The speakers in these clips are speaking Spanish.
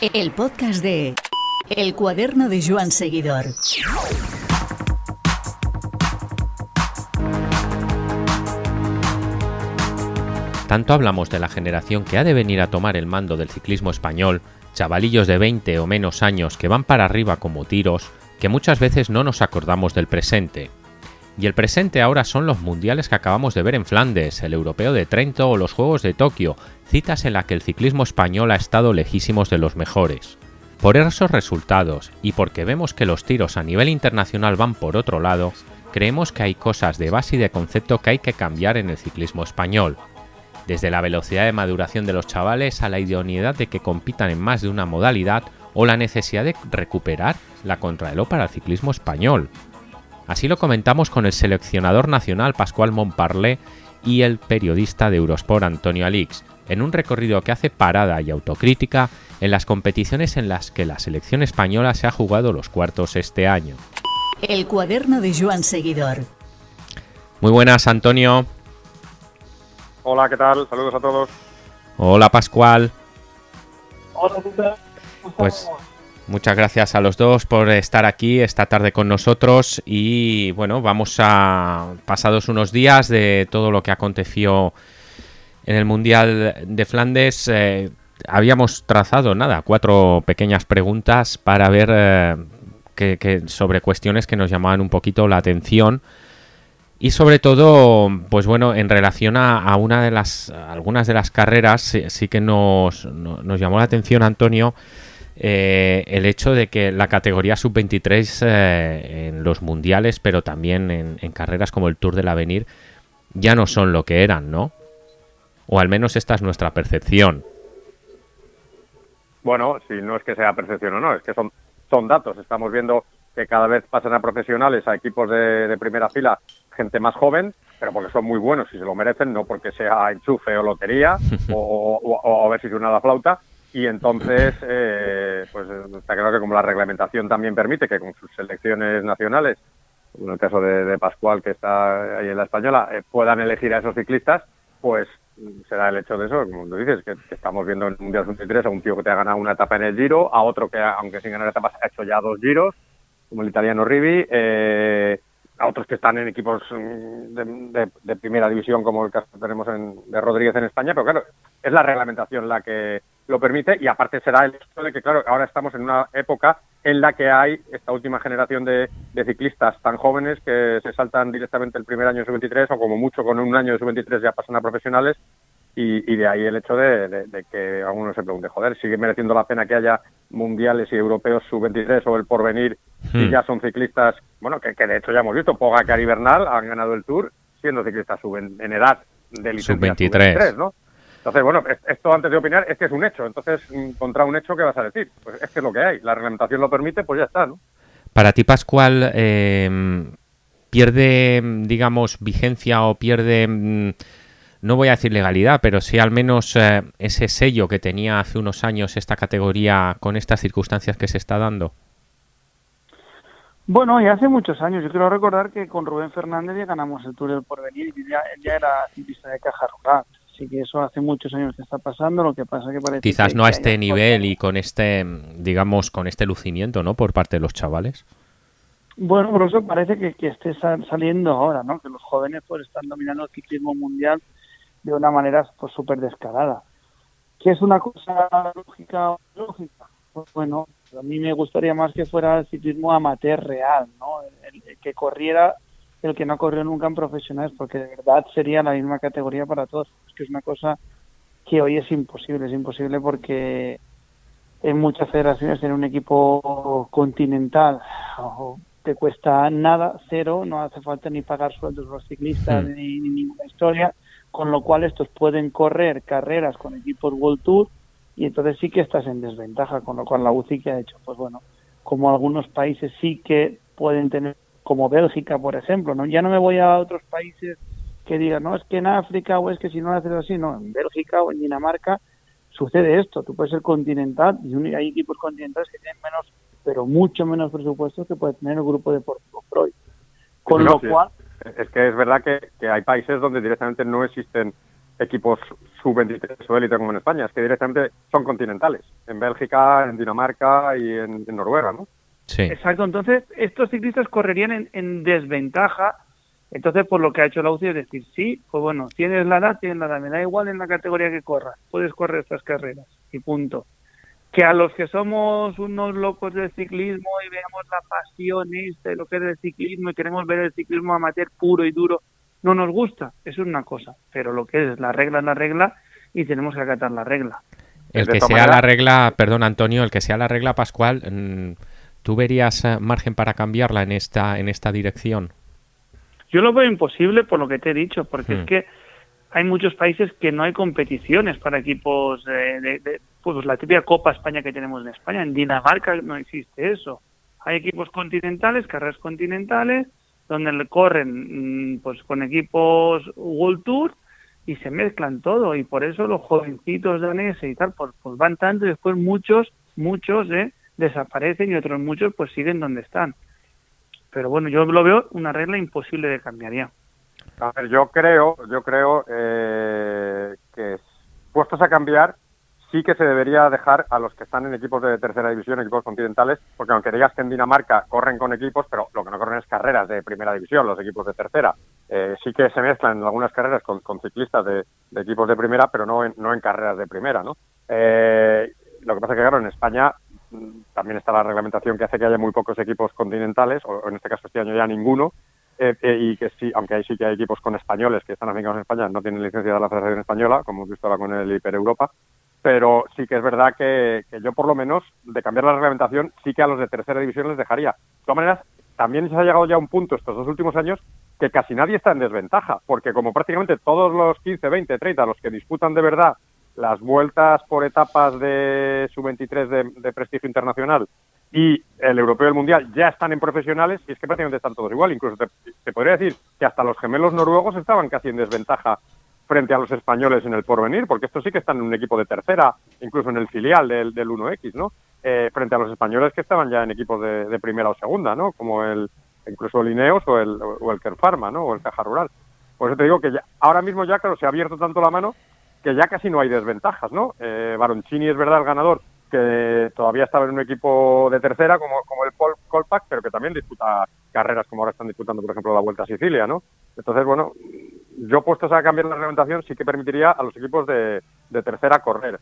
El podcast de El cuaderno de Joan Seguidor. Tanto hablamos de la generación que ha de venir a tomar el mando del ciclismo español, chavalillos de 20 o menos años que van para arriba como tiros, que muchas veces no nos acordamos del presente. Y el presente ahora son los mundiales que acabamos de ver en Flandes, el Europeo de Trento o los Juegos de Tokio, citas en las que el ciclismo español ha estado lejísimos de los mejores. Por esos resultados y porque vemos que los tiros a nivel internacional van por otro lado, creemos que hay cosas de base y de concepto que hay que cambiar en el ciclismo español. Desde la velocidad de maduración de los chavales a la idoneidad de que compitan en más de una modalidad o la necesidad de recuperar la contrarreloj para el ciclismo español. Así lo comentamos con el seleccionador nacional Pascual Montparlé y el periodista de Eurosport Antonio Alix, en un recorrido que hace parada y autocrítica en las competiciones en las que la selección española se ha jugado los cuartos este año. El cuaderno de Joan Seguidor. Muy buenas, Antonio. Hola, ¿qué tal? Saludos a todos. Hola, Pascual. Hola, Pues Muchas gracias a los dos por estar aquí esta tarde con nosotros y bueno, vamos a pasados unos días de todo lo que aconteció en el Mundial de Flandes. Eh, habíamos trazado nada, cuatro pequeñas preguntas para ver eh, que, sobre cuestiones que nos llamaban un poquito la atención. Y sobre todo, pues bueno, en relación a, una de las algunas de las carreras, sí, que nos, nos llamó la atención, Antonio, eh, el hecho de que la categoría sub-23 eh, en los mundiales, pero también en, carreras como el Tour del Avenir, ya no son lo que eran, ¿no? O al menos esta es nuestra percepción. Bueno, si no es que sea percepción o no, es que son, son datos. Estamos viendo que cada vez pasan a profesionales, a equipos de, primera fila, gente más joven, pero porque son muy buenos y se lo merecen, no porque sea enchufe o lotería o, a ver si suena la flauta, y entonces, eh, pues está claro que como la reglamentación también permite que con sus selecciones nacionales, en el caso de, Pascual, que está ahí en la española, eh, puedan elegir a esos ciclistas, pues será el hecho de eso, como tú dices, que, estamos viendo en el Mundial 23 a un tío que te ha ganado una etapa en el Giro, a otro que, aunque sin ganar etapas, ha hecho ya dos Giros, como el italiano Rivi, eh, a otros que están en equipos mm, de, de, primera división, como el caso que tenemos en, de Rodríguez en España, pero claro, es la reglamentación la que lo permite y aparte será el hecho de que, claro, ahora estamos en una época en la que hay esta última generación de, ciclistas tan jóvenes que se saltan directamente el primer año de sub-23 o como mucho con un año de sub-23 ya pasan a profesionales y, de ahí el hecho de, que alguno se pregunte, joder, sigue mereciendo la pena que haya mundiales y europeos sub-23 o el porvenir y hmm. ya son ciclistas, bueno, que, de hecho ya hemos visto, Pogacar y Bernal han ganado el Tour siendo ciclistas sub en, edad de sub-23, ¿no? Entonces, bueno, esto antes de opinar es que es un hecho. Entonces, mm, contra un hecho, ¿qué vas a decir? Pues es que es lo que hay. La reglamentación lo permite, pues ya está, ¿no? Para ti, Pascual, eh, ¿pierde, digamos, vigencia o pierde, mm, no voy a decir legalidad, pero sí al menos eh, ese sello que tenía hace unos años esta categoría con estas circunstancias que se está dando? Bueno, ya hace muchos años. Yo quiero recordar que con Rubén Fernández ya ganamos el Tour del Porvenir y ya, ya era ciclista de caja rural. Así que eso hace muchos años que está pasando, lo que pasa que parece Quizás no a este nivel y con este, digamos, con este lucimiento, ¿no? Por parte de los chavales. Bueno, por eso parece que, que esté saliendo ahora, ¿no? Que los jóvenes pues están dominando el ciclismo mundial de una manera pues súper descarada. ¿Qué es una cosa lógica o lógica? Pues bueno, a mí me gustaría más que fuera el ciclismo amateur real, ¿no? el que corriera el que no corrió nunca en profesionales, porque de verdad sería la misma categoría para todos. Es que es una cosa que hoy es imposible, es imposible porque en muchas federaciones tener un equipo continental te cuesta nada, cero, no hace falta ni pagar sueldos a los ciclistas hmm. ni, ninguna historia, con lo cual estos pueden correr carreras con equipos World Tour y entonces sí que estás en desventaja, con lo cual la UCI que ha hecho, pues bueno, como algunos países sí que pueden tener como Bélgica, por ejemplo, ¿no? Ya no me voy a otros países que digan, no, es que en África o es que si no lo haces así, no, en Bélgica o en Dinamarca sucede esto, tú puedes ser continental y hay equipos continentales que tienen menos, pero mucho menos presupuesto que puede tener el grupo deportivo Freud. Con lo cual... Es que es verdad que, hay países donde directamente no existen equipos sub-23 o élite como en España, es que directamente son continentales, en Bélgica, en Dinamarca y en, Noruega, ¿no? Sí. Exacto, entonces estos ciclistas correrían en, desventaja, entonces por lo que ha hecho la UCI es decir, sí, pues bueno, tienes la edad, tienes la edad, me da igual en la categoría que corras, puedes correr estas carreras y punto. Que a los que somos unos locos del ciclismo y veamos la pasión de lo que es el ciclismo y queremos ver el ciclismo amateur puro y duro, no nos gusta, eso es una cosa, pero lo que es la regla es la regla y tenemos que acatar la regla. El que sea la regla, perdón Antonio, el que sea la regla Pascual, mm, ¿tú verías eh, margen para cambiarla en esta, en esta dirección? Yo lo veo imposible por lo que te he dicho, porque es hmm. que hay muchos países que no hay competiciones para equipos de, pues la típica Copa España que tenemos en España. En Dinamarca no existe eso. Hay equipos continentales, carreras continentales, donde corren mm, pues con equipos World Tour y se mezclan todo y por eso los jovencitos daneses y tal pues, pues van tanto y después muchos muchos ¿eh? Desaparecen y otros muchos pues siguen donde están pero bueno yo lo veo una regla imposible de cambiar ya a ver yo creo yo creo eh, que puestos a cambiar sí que se debería dejar a los que están en equipos de tercera división, equipos continentales, porque aunque digas que en Dinamarca corren con equipos, pero lo que no corren es carreras de primera división, los equipos de tercera. Eh, sí que se mezclan en algunas carreras con, ciclistas de, equipos de primera, pero no en, no en carreras de primera, ¿no? Eh, lo que pasa es que, claro, en España también está la reglamentación que hace que haya muy pocos equipos continentales, o en este caso este año ya ninguno, eh, y que sí, aunque ahí sí que hay equipos con españoles que están afincados en España, no tienen licencia de la Federación Española, como hemos visto ahora con el Hiper Europa, pero sí que es verdad que, yo por lo menos, de cambiar la reglamentación, sí que a los de tercera división les dejaría. De todas maneras, también se ha llegado ya a un punto estos dos últimos años que casi nadie está en desventaja, porque como prácticamente todos los 15, 20, 30, los que disputan de verdad las vueltas por etapas de sub-23 de, prestigio internacional y el europeo y el mundial ya están en profesionales y es que prácticamente están todos igual. Incluso te podría decir que hasta los gemelos noruegos estaban casi en desventaja frente a los españoles en el porvenir, porque estos sí que están en un equipo de tercera, incluso en el filial del, del 1X, ¿no? Eh, frente a los españoles que estaban ya en equipos de, primera o segunda, ¿no? Como el incluso el Ineos o el, o el Kerfarma, ¿no? O el Caja Rural. Por eso te digo que ya, ahora mismo ya, claro, se ha abierto tanto la mano que ya casi no hay desventajas, ¿no? Eh, Baroncini es verdad el ganador, que todavía estaba en un equipo de tercera como, como el Colpac, pero que también disputa carreras como ahora están disputando, por ejemplo, la Vuelta a Sicilia, ¿no? Entonces, bueno, yo puestos a cambiar la reglamentación sí que permitiría a los equipos de, tercera correr.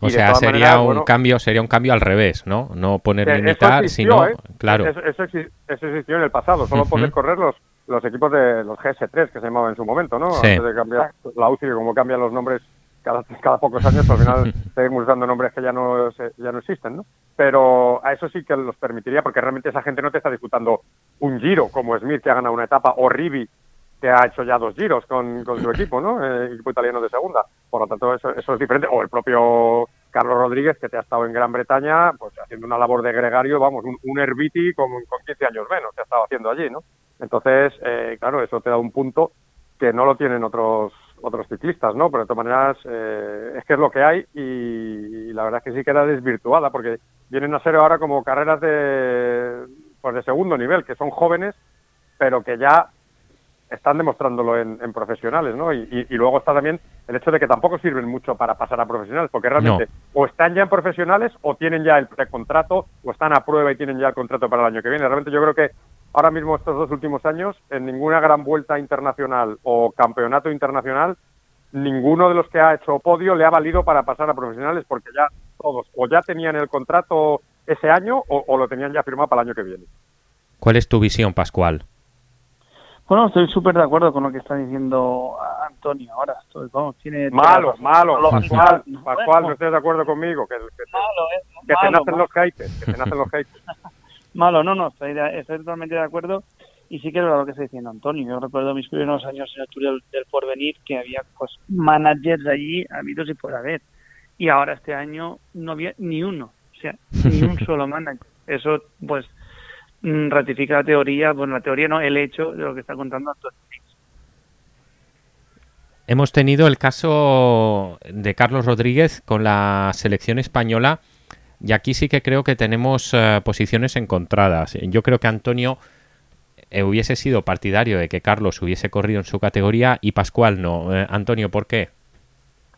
O sea, sería un cambio, sería un cambio al revés, ¿no? No poner limitar, sino, ¿eh? claro. Eso, existió en el pasado, solo poder correr los, los equipos de los GS3 que se llamaban en su momento, ¿no? Antes de cambiar la UCI, como cambian los nombres cada, cada pocos años, al final seguimos usando nombres que ya no ya no existen, ¿no? Pero a eso sí que los permitiría, porque realmente esa gente no te está disputando un giro como Smith que ha ganado una etapa o Rivi que ha hecho ya dos giros con, con su equipo, ¿no? El equipo italiano de segunda. Por lo tanto, eso, eso, es diferente. O el propio Carlos Rodríguez, que te ha estado en Gran Bretaña, pues haciendo una labor de gregario, vamos, un, un Herbiti con, con 15 años menos, que ha estado haciendo allí, ¿no? Entonces, eh, claro, eso te da un punto que no lo tienen otros otros ciclistas, ¿no? Pero de todas maneras, eh, es que es lo que hay y, la verdad es que sí queda desvirtuada, porque vienen a ser ahora como carreras de, pues de segundo nivel, que son jóvenes, pero que ya están demostrándolo en, profesionales, ¿no? Y, luego está también el hecho de que tampoco sirven mucho para pasar a profesionales, porque realmente o están ya en profesionales o tienen ya el precontrato o están a prueba y tienen ya el contrato para el año que viene. Realmente yo creo que ahora mismo estos dos últimos años, en ninguna gran vuelta internacional o campeonato internacional, ninguno de los que ha hecho podio le ha valido para pasar a profesionales, porque ya todos o ya tenían el contrato ese año o, o lo tenían ya firmado para el año que viene. ¿Cuál es tu visión, Pascual? Bueno, estoy súper de acuerdo con lo que está diciendo Antonio ahora. Estoy, tiene malo, malo, Pascual, Pascual, no estés de acuerdo conmigo. Que, que, te, que nacen los haters, que te nacen los haters. malo, no, no, estoy, totalmente de acuerdo. Y sí que es lo que está diciendo Antonio. Yo recuerdo mis primeros años en el Tour del, Porvenir que había pues managers allí habidos y por haber. Y ahora este año no había ni uno, o sea, ni un solo manager. Eso, pues, Mm, ratifica la teoría, bueno, la teoría no, el hecho de lo que está contando Antonio. Hemos tenido el caso de Carlos Rodríguez con la selección española y aquí sí que creo que tenemos eh, posiciones encontradas. Yo creo que Antonio eh, hubiese sido partidario de que Carlos hubiese corrido en su categoría y Pascual no. Eh, Antonio, ¿por qué?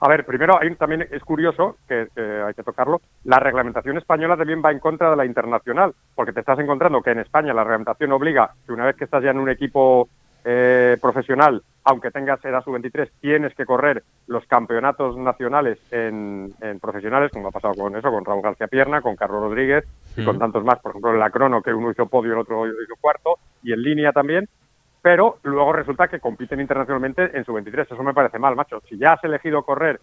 A ver, primero ahí también es curioso, que, hay que tocarlo, la reglamentación española también va en contra de la internacional, porque te estás encontrando que en España la reglamentación obliga que una vez que estás ya en un equipo eh, profesional, aunque tengas edad sub-23, tienes que correr los campeonatos nacionales en, profesionales, como ha pasado con eso, con Raúl García Pierna, con Carlos Rodríguez y con tantos más, por ejemplo en la crono, que uno hizo podio y el otro hizo cuarto, y en línea también, pero luego resulta que compiten internacionalmente en sub-23. Eso me parece mal, macho. Si ya has elegido correr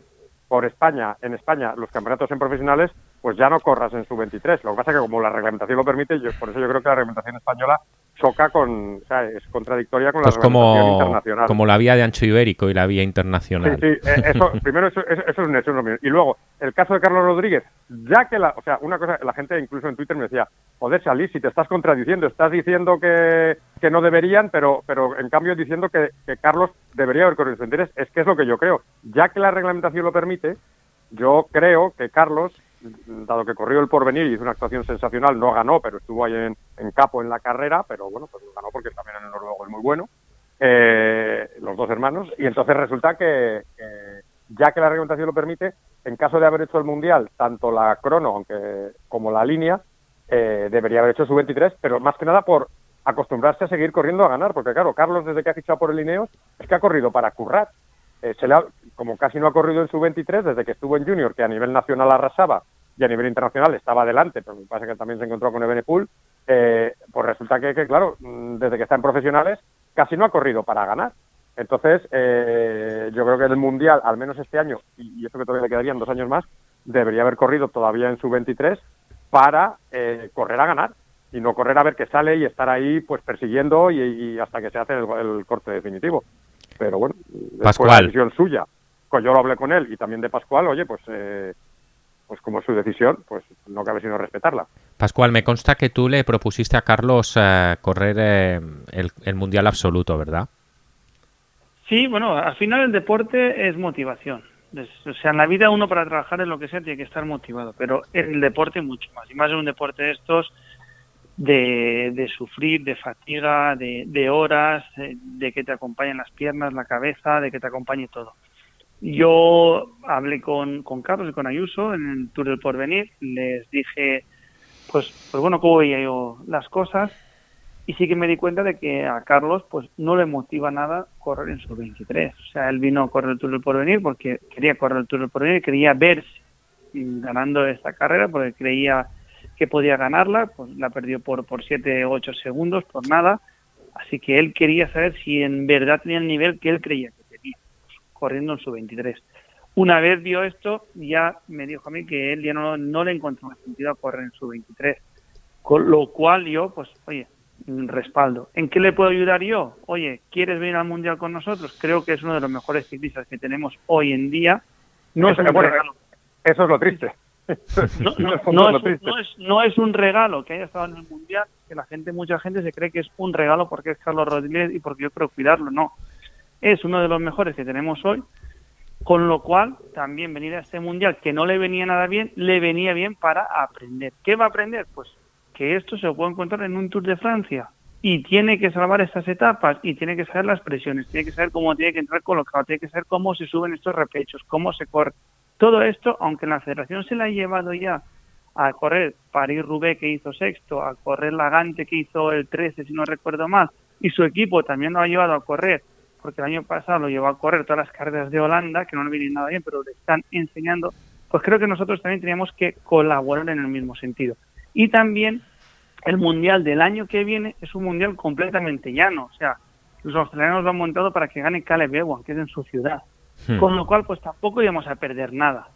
por España, en España, los campeonatos en profesionales, pues ya no corras en sub-23. Lo que pasa es que como la reglamentación lo permite, yo, por eso yo creo que la reglamentación española choca con, o sea, es contradictoria con la pues reglamentación como, internacional. Como la vía de ancho ibérico y la vía internacional. Sí, sí, eh, eso, primero eso, es un hecho. Y luego, el caso de Carlos Rodríguez, ya que la, o sea, una cosa, la gente incluso en Twitter me decía, joder, Salí, si te estás contradiciendo, estás diciendo que, que no deberían, pero, pero en cambio diciendo que, que Carlos debería haber corrido en es que es lo que yo creo. Ya que la reglamentación lo permite, yo creo que Carlos dado que corrió el porvenir y hizo una actuación sensacional, no ganó, pero estuvo ahí en, capo en la carrera, pero bueno, pues ganó porque también en el noruego es muy bueno, eh, los dos hermanos, y entonces resulta que, ya que la reglamentación lo permite, en caso de haber hecho el Mundial, tanto la crono aunque como la línea, eh, debería haber hecho su 23, pero más que nada por acostumbrarse a seguir corriendo a ganar, porque claro, Carlos desde que ha fichado por el Ineos es que ha corrido para currar, eh, se le como casi no ha corrido en su 23 desde que estuvo en Junior, que a nivel nacional arrasaba y a nivel internacional estaba adelante, pero me parece que también se encontró con Ebenepool, eh, pues resulta que, claro, mm, desde que está en profesionales, casi no ha corrido para ganar. Entonces, eh, yo creo que en el Mundial, al menos este año, y, eso que todavía le quedarían dos años más, debería haber corrido todavía en su 23 para eh, correr a ganar y no correr a ver qué sale y estar ahí pues persiguiendo y, hasta que se hace el corte definitivo pero bueno, es la decisión suya. Pues yo lo hablé con él y también de Pascual, oye, pues eh, pues como su decisión, pues no cabe sino respetarla. Pascual, me consta que tú le propusiste a Carlos eh, correr eh, el, Mundial Absoluto, ¿verdad? Sí, bueno, al final el deporte es motivación. O sea, en la vida uno para trabajar en lo que sea tiene que estar motivado, pero en el deporte mucho más. Y más en un deporte de estos de, sufrir, de fatiga, de, horas, de que te acompañen las piernas, la cabeza, de que te acompañe todo. Yo hablé con, con Carlos y con Ayuso en el Tour del Porvenir, les dije, pues, pues bueno, cómo veía yo las cosas, y sí que me di cuenta de que a Carlos pues no le motiva nada correr en su 23. O sea, él vino a correr el Tour del Porvenir porque quería correr el Tour del Porvenir, quería verse ganando esta carrera porque creía que podía ganarla, pues la perdió por, por 7 o 8 segundos, por nada. Así que él quería saber si en verdad tenía el nivel que él creía corriendo en su 23. Una vez vio esto, ya me dijo a mí que él ya no, no le encontró más sentido a correr en su 23. Con lo cual yo, pues, oye, respaldo. ¿En qué le puedo ayudar yo? Oye, ¿quieres venir al Mundial con nosotros? Creo que es uno de los mejores ciclistas que tenemos hoy en día. No es, eso es lo triste. No, no, es, un regalo que haya estado en el Mundial, que la gente, mucha gente se cree que es un regalo porque es Carlos Rodríguez y porque yo quiero cuidarlo, no. Es uno de los mejores que tenemos hoy, con lo cual también venir a este Mundial, que no le venía nada bien, le venía bien para aprender. ¿Qué va a aprender? Pues que esto se puede encontrar en un Tour de Francia y tiene que salvar estas etapas y tiene que saber las presiones, tiene que saber cómo tiene que entrar colocado, tiene que saber cómo se suben estos repechos, cómo se corre. Todo esto, aunque la federación se la ha llevado ya a correr París-Roubaix que hizo sexto, a correr Lagante que hizo el 13 si no recuerdo mal, y su equipo también lo ha llevado a correr, porque el año pasado lo llevó a correr todas las carreras de Holanda, que no le vienen nada bien, pero le están enseñando, pues creo que nosotros también teníamos que colaborar en el mismo sentido. Y también el mundial del año que viene es un mundial completamente llano, o sea, los australianos lo han montado para que gane Caleb Ewan, que es en su ciudad. Hmm. Con lo cual, pues tampoco íbamos a perder nada.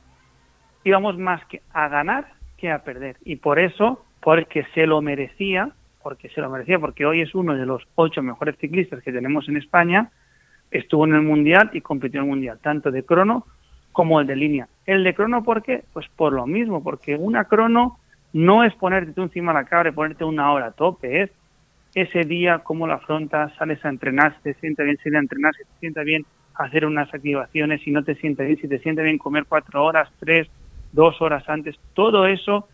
Íbamos más que a ganar que a perder. Y por eso, porque se lo merecía, porque se lo merecía, porque hoy es uno de los ocho mejores ciclistas que tenemos en España, estuvo en el Mundial y compitió en el Mundial, tanto de crono como el de línea. El de crono, ¿por qué? Pues por lo mismo, porque una crono no es ponerte tú encima de la cabra y ponerte una hora a tope, es ese día cómo la afrontas, sales a entrenar, si te sienta bien salir a entrenar, si te sienta bien hacer unas activaciones, si no te siente bien, si te siente bien comer cuatro horas, tres, dos horas antes, todo eso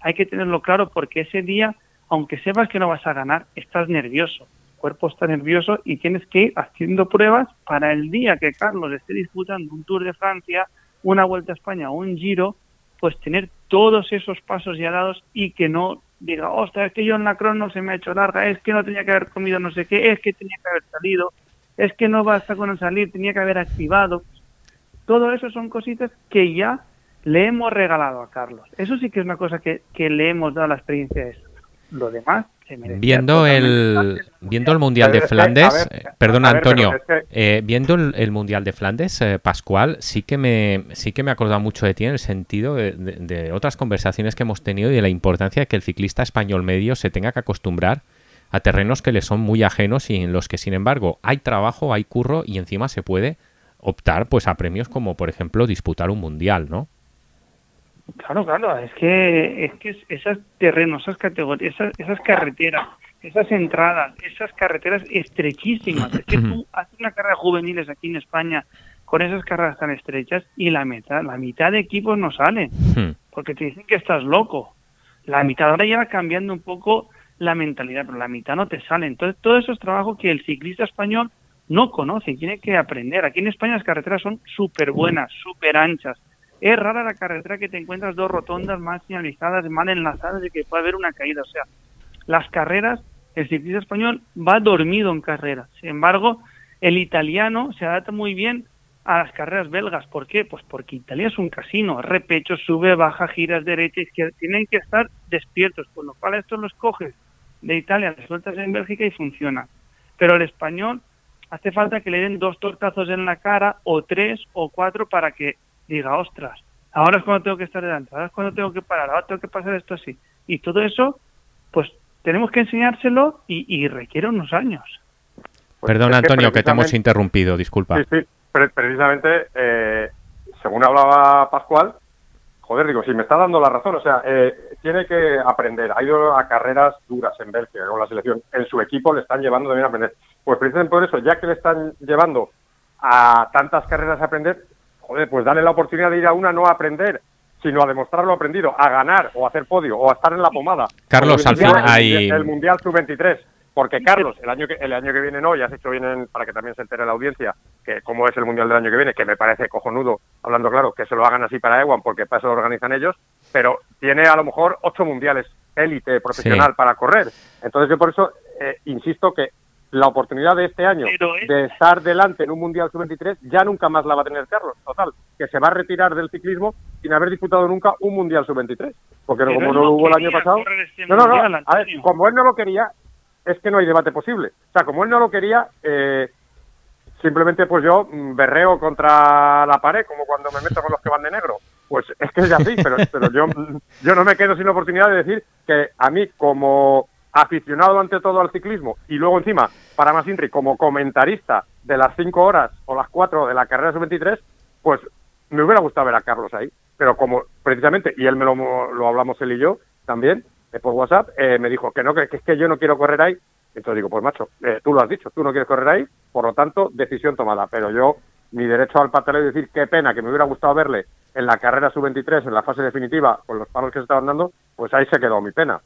hay que tenerlo claro porque ese día, aunque sepas que no vas a ganar, estás nervioso. Cuerpo está nervioso y tienes que ir haciendo pruebas para el día que Carlos esté disputando un Tour de Francia, una Vuelta a España o un Giro, pues tener todos esos pasos ya dados y que no diga, ostras, es que yo en la crono se me ha hecho larga, es que no tenía que haber comido no sé qué, es que tenía que haber salido, es que no basta con salir, tenía que haber activado. Todo eso son cositas que ya le hemos regalado a Carlos. Eso sí que es una cosa que, le hemos dado la experiencia de. Lo demás Viendo el, viendo el Mundial de Flandes, eh, perdona Antonio, eh, viendo el, Mundial de Flandes, eh, Pascual, sí que me sí que me he acordado mucho de ti en el sentido de, otras conversaciones que hemos tenido y de la importancia de que el ciclista español medio se tenga que acostumbrar a terrenos que le son muy ajenos y en los que, sin embargo, hay trabajo, hay curro y encima se puede optar pues a premios como, por ejemplo, disputar un Mundial, ¿no? Claro, claro, es que, es que esos terrenos, esas categorías, esas, carreteras, esas entradas, esas carreteras estrechísimas. Es que tú haces una carrera juveniles aquí en España con esas carreras tan estrechas y la mitad, la mitad de equipos no salen, porque te dicen que estás loco. La mitad ahora ya va cambiando un poco la mentalidad, pero la mitad no te sale. Entonces, todo eso es trabajo que el ciclista español no conoce y tiene que aprender. Aquí en España las carreteras son súper buenas, súper anchas es rara la carretera que te encuentras dos rotondas mal señalizadas, mal enlazadas y que puede haber una caída. O sea, las carreras, el ciclista español va dormido en carreras. Sin embargo, el italiano se adapta muy bien a las carreras belgas. ¿Por qué? Pues porque Italia es un casino, repecho, sube, baja, giras, derecha, izquierda. Tienen que estar despiertos, con lo cual esto los coges de Italia, los sueltas en Bélgica y funciona. Pero el español hace falta que le den dos tortazos en la cara o tres o cuatro para que diga, ostras, ahora es cuando tengo que estar delante, ahora es cuando tengo que parar, ahora tengo que pasar esto así. Y todo eso, pues tenemos que enseñárselo y, requiere unos años. Pues Perdón, Antonio, que te hemos interrumpido, disculpa. Sí, sí, precisamente, eh, según hablaba Pascual, joder, digo, si me está dando la razón, o sea, eh, tiene que aprender. Ha ido a carreras duras en Bélgica con la selección. En su equipo le están llevando también a aprender. Pues precisamente por eso, ya que le están llevando a tantas carreras a aprender, joder, pues dale la oportunidad de ir a una no a aprender, sino a demostrar lo aprendido, a ganar o a hacer podio o a estar en la pomada. Carlos, al final hay... El Mundial Sub-23. Porque Carlos, el año que el año que viene no, ya has hecho bien para que también se entere la audiencia que cómo es el mundial del año que viene, que me parece cojonudo, hablando claro, que se lo hagan así para Ewan, porque para eso lo organizan ellos, pero tiene a lo mejor ocho mundiales élite profesional para correr. Entonces yo por eso eh, insisto que la oportunidad de este año de estar delante en un Mundial Sub-23 ya nunca más la va a tener Carlos. Total, que se va a retirar del ciclismo sin haber disputado nunca un Mundial Sub-23. Porque como no lo hubo el año pasado... Este no, no, no. A ver, como él no lo quería, es que no hay debate posible. O sea, como él no lo quería, eh, simplemente pues yo mm, berreo contra la pared, como cuando me meto con los que van de negro. Pues es que es así, pero, pero yo, yo no me quedo sin la oportunidad de decir que a mí como aficionado ante todo al ciclismo y luego encima, para más Intri, como comentarista de las cinco horas o las cuatro de la carrera sub-23, pues me hubiera gustado ver a Carlos ahí. Pero como precisamente, y él me lo, lo hablamos él y yo también, eh, por WhatsApp, eh, me dijo que no, que, es que yo no quiero correr ahí. Entonces digo, pues macho, eh, tú lo has dicho, tú no quieres correr ahí, por lo tanto, decisión tomada. Pero yo, mi derecho al pataleo es decir, qué pena, que me hubiera gustado verle en la carrera sub-23, en la fase definitiva, con los palos que se estaban dando, pues ahí se quedó mi pena.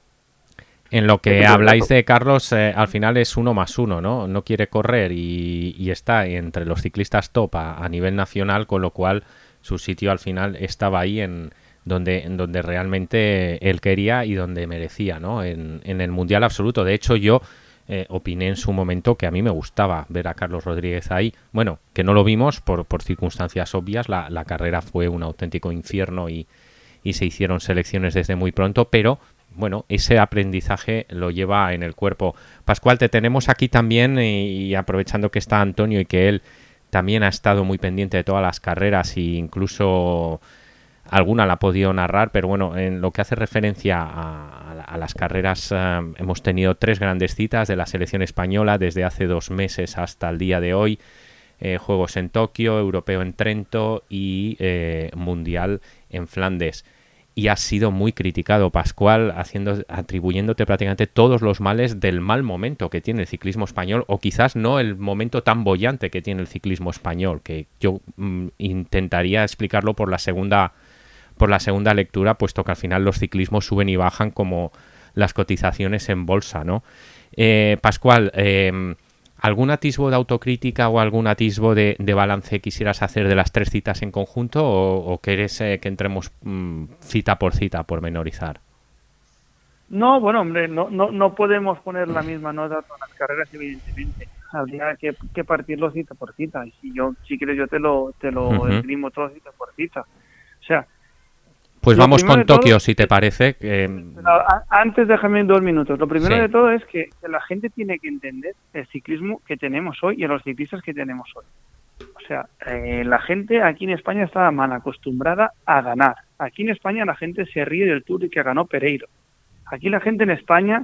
En lo que habláis de Carlos, eh, al final es uno más uno, ¿no? No quiere correr y, está entre los ciclistas top a, nivel nacional, con lo cual su sitio al final estaba ahí en donde, en donde realmente él quería y donde merecía, ¿no? En, el Mundial absoluto. De hecho, yo eh, opiné en su momento que a mí me gustaba ver a Carlos Rodríguez ahí. Bueno, que no lo vimos por, por circunstancias obvias, la, la carrera fue un auténtico infierno y, y se hicieron selecciones desde muy pronto, pero bueno, ese aprendizaje lo lleva en el cuerpo. Pascual, te tenemos aquí también y, aprovechando que está Antonio y que él también ha estado muy pendiente de todas las carreras e incluso alguna la ha podido narrar, pero bueno, en lo que hace referencia a, las carreras, eh, hemos tenido tres grandes citas de la selección española desde hace dos meses hasta el día de hoy. Eh, Juegos en Tokio, Europeo en Trento y eh, Mundial en Flandes y has sido muy criticado, Pascual, haciendo, atribuyéndote prácticamente todos los males del mal momento que tiene el ciclismo español, o quizás no el momento tan bollante que tiene el ciclismo español, que yo mm, intentaría explicarlo por la segunda por la segunda lectura, puesto que al final los ciclismos suben y bajan como, las cotizaciones en bolsa, ¿no? Eh, Pascual, eh, ¿algún atisbo de autocrítica o algún atisbo de, balance quisieras hacer de las tres citas en conjunto o, quieres que entremos mm, cita por cita, por menorizar? No, bueno, hombre, no, no, no podemos poner la misma nota con las carreras, evidentemente. Habría que, que partirlo cita por cita. Y si yo, si quieres, yo te lo, te lo todo cita por cita. O sea. Pues vamos con Tokio, si te parece. antes déjame dos minutos. Lo primero de todo es que, la gente tiene que entender el ciclismo que tenemos hoy y a los ciclistas que tenemos hoy. O sea, eh, la gente aquí en España estaba mal acostumbrada a ganar. Aquí en España la gente se ríe del Tour y que ganó Pereiro Aquí la gente en España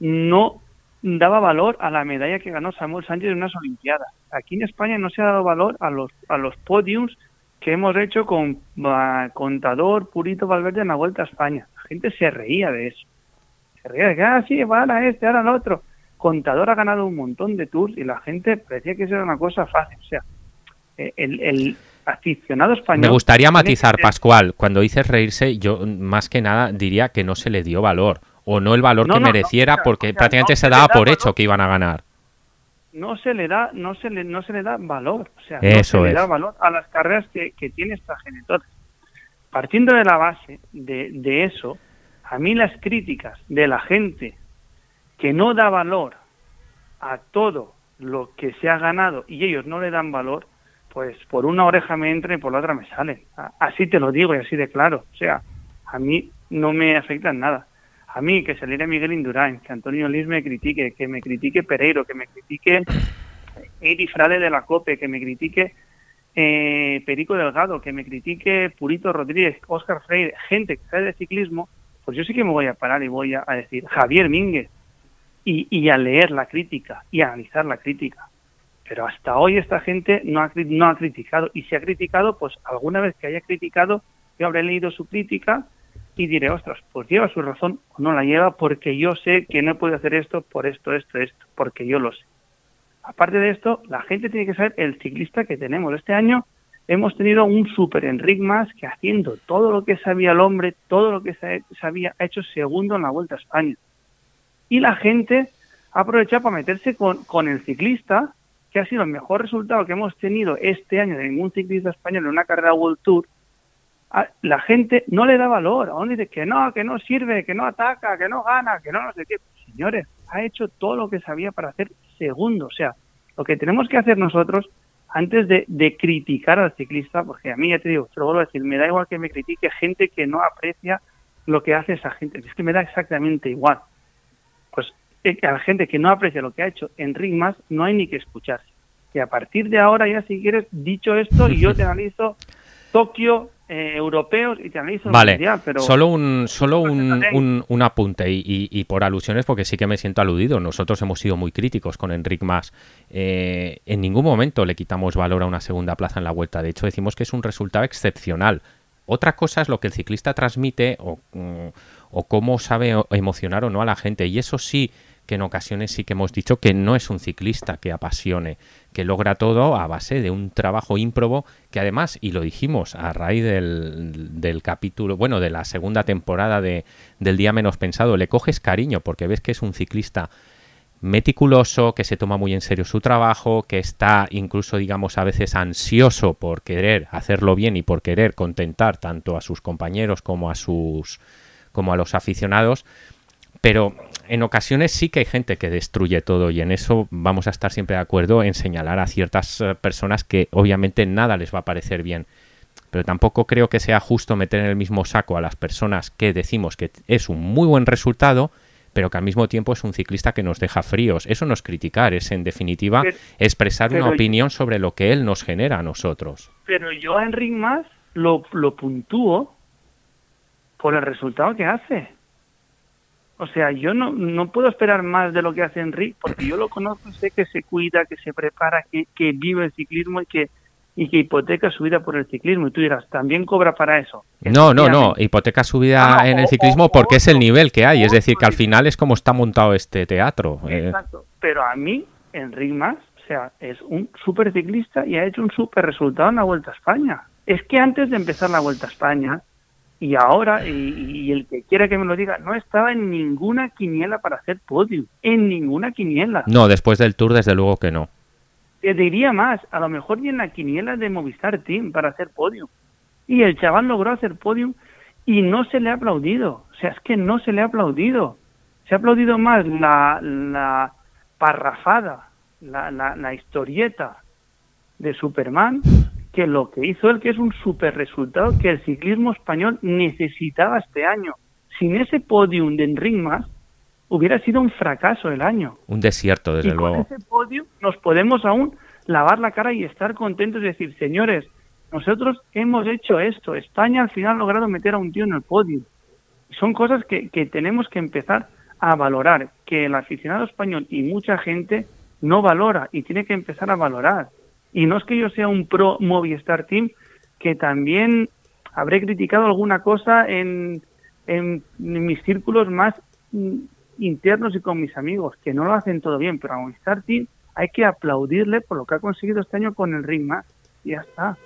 no daba valor a la medalla que ganó Samuel Sánchez en unas Olimpiadas. Aquí en España no se ha dado valor a los, a los podiums que hemos hecho con Contador, Purito Valverde en la Vuelta a España. La gente se reía de eso. Se reía de que, ah, sí, van a este, ahora el otro. Contador ha ganado un montón de tours y la gente parecía que eso era una cosa fácil. O sea, eh, el, el aficionado español. Me gustaría matizar, Pascual, cuando dices reírse, yo más que nada diría que no se le dio valor, o no el valor que mereciera, porque prácticamente se, daba por hecho que iban a ganar. No se le da, no se le, no se le da valor, o sea, no se le da valor a las carreras que, tiene esta gente. partiendo de la base de, de eso, a mí las críticas de la gente que no da valor a todo lo que se ha ganado y ellos no le dan valor, pues por una oreja me entra y por la otra me sale. Así te lo digo y así de claro. O sea, a mí no me afecta en nada. A mí que saliera Miguel Indurain, que Antonio Liz me critique, que me critique Pereiro, que me critique Eri Frade de la COPE, que me critique eh, Perico Delgado, que me critique Purito Rodríguez, Oscar Freire, gente que sabe de ciclismo, pues yo sí que me voy a parar y voy a, decir Javier Mínguez y, y a leer la crítica y a analizar la crítica pero hasta hoy esta gente no ha, no ha criticado. Y si ha criticado, pues alguna vez que haya criticado, yo habré leído su crítica y diré, ostras, pues lleva su razón o no la lleva porque yo sé que no puede hacer esto por esto, esto, esto, porque yo lo sé. Aparte de esto, la gente tiene que saber el ciclista que tenemos. Este año hemos tenido un super Enric más que haciendo todo lo que sabía el hombre, todo lo que sabía, ha hecho segundo en la Vuelta a España. Y la gente ha aprovechado para meterse con, con el ciclista que ha sido el mejor resultado que hemos tenido este año de ningún ciclista español en una carrera World Tour, la gente no le da valor, aún dice que no, que no sirve, que no ataca, que no gana, que no no sé qué. Señores, ha hecho todo lo que sabía para hacer segundo. O sea, lo que tenemos que hacer nosotros, antes de, de criticar al ciclista, porque a mí ya te digo, te lo vuelvo a decir, me da igual que me critique gente que no aprecia lo que hace esa gente, es que me da exactamente igual. Pues a la gente que no aprecia lo que ha hecho en Ringmas no hay ni que escucharse. Y a partir de ahora ya si quieres, dicho esto, y yo te analizo Tokio, eh, europeos y te analizo vale. mundial, pero... Solo un, solo un, un, apunte y, por alusiones porque sí que me siento aludido. Nosotros hemos sido muy críticos con Enric Mas. Eh, en ningún momento le quitamos valor a una segunda plaza en la vuelta. De hecho, decimos que es un resultado excepcional. Otra cosa es lo que el ciclista transmite o, mm, o cómo sabe emocionar o no a la gente. Y eso sí que en ocasiones sí que hemos dicho que no es un ciclista que apasione, que logra todo a base de un trabajo ímprobo que además, y lo dijimos a raíz del, del capítulo, bueno, de la segunda temporada de, del Día Menos Pensado, le coges cariño porque ves que es un ciclista meticuloso, que se toma muy en serio su trabajo, que está incluso, digamos, a veces ansioso por querer hacerlo bien y por querer contentar tanto a sus compañeros como a sus como a los aficionados, pero en ocasiones sí que hay gente que destruye todo y en eso vamos a estar siempre de acuerdo en señalar a ciertas eh, personas que obviamente nada les va a parecer bien. Pero tampoco creo que sea justo meter en el mismo saco a las personas que decimos que es un muy buen resultado, pero que al mismo tiempo es un ciclista que nos deja fríos. Eso no es criticar, es en definitiva expresar una opinión sobre lo que él nos genera a nosotros. Pero yo a Enric Más lo, lo puntúo por el resultado que hace. O sea, yo no, no puedo esperar más de lo que hace Enrique, porque yo lo conozco, sé que se cuida, que se prepara, que, que vive el ciclismo y que, y que hipoteca su vida por el ciclismo. Y tú dirás, ¿también cobra para eso? No, no, no, hipoteca su vida en el ciclismo porque es el nivel que hay, es decir, que al final es como está montado este teatro. Eh. Exacto, pero a mí, Enrique Más, o sea, es un súper ciclista y ha hecho un súper resultado en la Vuelta a España. Es que antes de empezar la Vuelta a España, Y ahora, y, el que quiera que me lo diga, no estaba en ninguna quiniela para hacer podium, en ninguna quiniela. No, después del Tour desde luego que no. Te diría más, a lo mejor ni en la quiniela de Movistar Team para hacer podium. Y el chaval logró hacer podium y no se le ha aplaudido. O sea, es que no se le ha aplaudido. Se ha aplaudido más la, la parrafada, la, la, la historieta de Superman que lo que hizo él, que es un super resultado que el ciclismo español necesitaba este año. Sin ese podium de Enric hubiera sido un fracaso el año. Un desierto, desde luego. Con ese podium nos podemos aún lavar la cara y estar contentos y decir, señores, nosotros hemos hecho esto. España al final ha logrado meter a un tío en el podio. Son cosas que, que tenemos que empezar a valorar, que el aficionado español y mucha gente no valora y tiene que empezar a valorar. Y no es que yo sea un pro Movistar Team, que también habré criticado alguna cosa en, en, mis círculos más mm, internos y con mis amigos, que no lo hacen todo bien, pero a Movistar Team hay que aplaudirle por lo que ha conseguido este año con el ring más. Y ya está.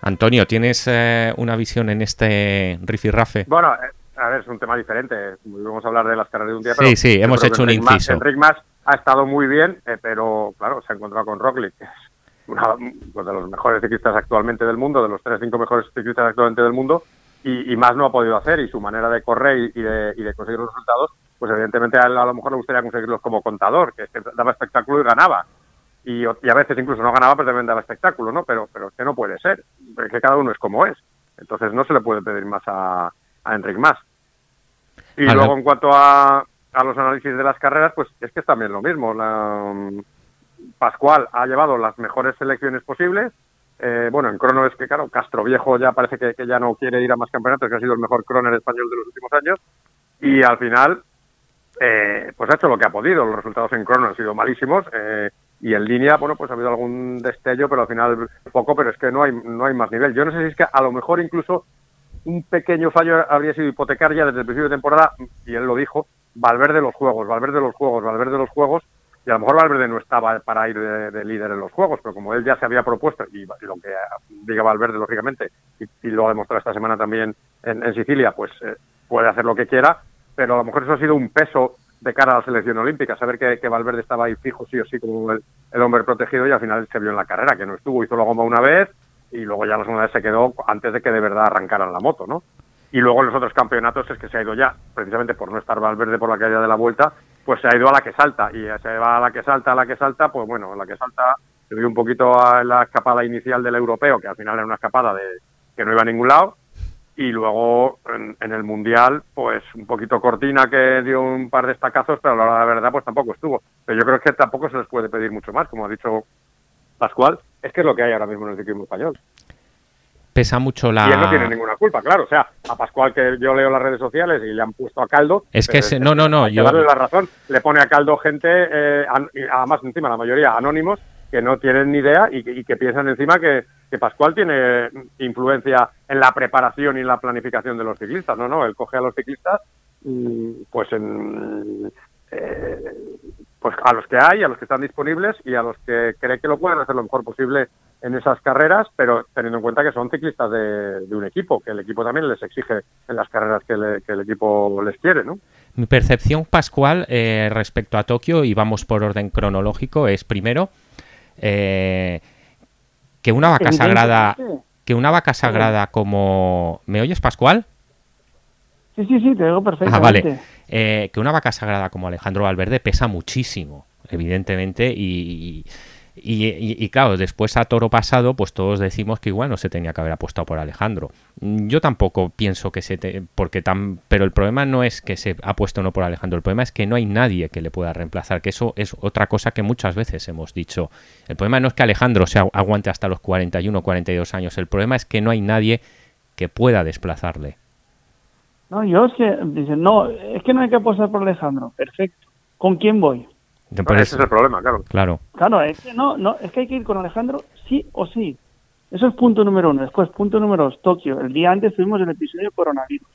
Antonio, ¿tienes eh, una visión en este rifirrafe? Bueno, eh, a ver, es un tema diferente. Vamos a hablar de las carreras de un día. Sí, sí, hemos hecho un inciso. el ring más ha estado muy bien, eh, pero claro, se ha encontrado con Roglic, que es uno de los mejores ciclistas actualmente del mundo, de los tres cinco mejores ciclistas actualmente del mundo, y, más no ha podido hacer, y su manera de correr y, de, conseguir los resultados, pues evidentemente a, lo mejor le gustaría conseguirlos como contador, que, que daba espectáculo y ganaba. Y, a veces incluso no ganaba, pero también daba espectáculo, ¿no? Pero, pero que no puede ser, porque cada uno es como es. Entonces no se le puede pedir más a, a Enric Más. Y luego en cuanto a, a los análisis de las carreras, pues es que es también lo mismo. La, mm, Pascual ha llevado las mejores selecciones posibles. Eh, bueno, en crono es que, claro, Castro Viejo ya parece que, ya no quiere ir a más campeonatos, que ha sido el mejor croner español de los últimos años. Y al final, eh, pues ha hecho lo que ha podido. Los resultados en crono han sido malísimos. Eh, y en línea, bueno, pues ha habido algún destello, pero al final poco, pero es que no hay, no hay más nivel. Yo no sé si es que a lo mejor incluso un pequeño fallo habría sido hipotecar ya desde el principio de temporada, y él lo dijo, Valverde los juegos, Valverde los juegos, Valverde los juegos, y a lo mejor Valverde no estaba para ir de, líder en los juegos, pero como él ya se había propuesto, y, lo que diga Valverde, lógicamente, y, lo ha demostrado esta semana también en, Sicilia, pues eh, puede hacer lo que quiera, pero a lo mejor eso ha sido un peso de cara a la selección olímpica, saber que, Valverde estaba ahí fijo sí o sí como el, hombre protegido y al final se vio en la carrera, que no estuvo, hizo la goma una vez y luego ya la segunda vez se quedó antes de que de verdad arrancaran la moto, ¿no? Y luego en los otros campeonatos es que se ha ido ya, precisamente por no estar Valverde por la caída de la vuelta, pues se ha ido a la que salta. Y se va a la que salta, a la que salta, pues bueno, a la que salta se vio un poquito a la escapada inicial del europeo, que al final era una escapada de que no iba a ningún lado. Y luego en, el Mundial, pues un poquito cortina que dio un par de estacazos, pero la verdad, pues tampoco estuvo. Pero yo creo que tampoco se les puede pedir mucho más, como ha dicho Pascual, es que es lo que hay ahora mismo en el ciclismo español pesa mucho la... Y él no tiene ninguna culpa, claro. O sea, a Pascual que yo leo las redes sociales y le han puesto a caldo... Es que no, no, no. yo... darle la razón. Le pone a caldo gente, eh, además encima la mayoría anónimos, que no tienen ni idea y que, piensan encima que, Pascual tiene influencia en la preparación y en la planificación de los ciclistas. No, no, él coge a los ciclistas pues en... Eh, pues a los que hay, a los que están disponibles y a los que cree que lo pueden hacer lo mejor posible en esas carreras, pero teniendo en cuenta que son ciclistas de, un equipo, que el equipo también les exige en las carreras que, el equipo les quiere, ¿no? Mi percepción, Pascual, eh, respecto a Tokio, y vamos por orden cronológico, es primero eh, que una vaca sagrada, que una vaca sagrada como, ¿me oyes, Pascual? Sí, sí, sí, te oigo perfectamente. Ah, vale. Eh, que una vaca sagrada como Alejandro Valverde pesa muchísimo, evidentemente, y y, claro, después a toro pasado, pues todos decimos que igual no se tenía que haber apostado por Alejandro. Yo tampoco pienso que se... porque tan, pero el problema no es que se ha puesto no por Alejandro, el problema es que no hay nadie que le pueda reemplazar, que eso es otra cosa que muchas veces hemos dicho. El problema no es que Alejandro se aguante hasta los 41 o 42 años, el problema es que no hay nadie que pueda desplazarle. No, yo es que no, es que no hay que apostar por Alejandro. Perfecto. ¿Con quién voy? Ese es el problema, claro. Claro. Claro, es que no, no, es que hay que ir con Alejandro sí o sí. Eso es punto número uno. Después, punto número dos, Tokio. El día antes tuvimos el episodio coronavirus.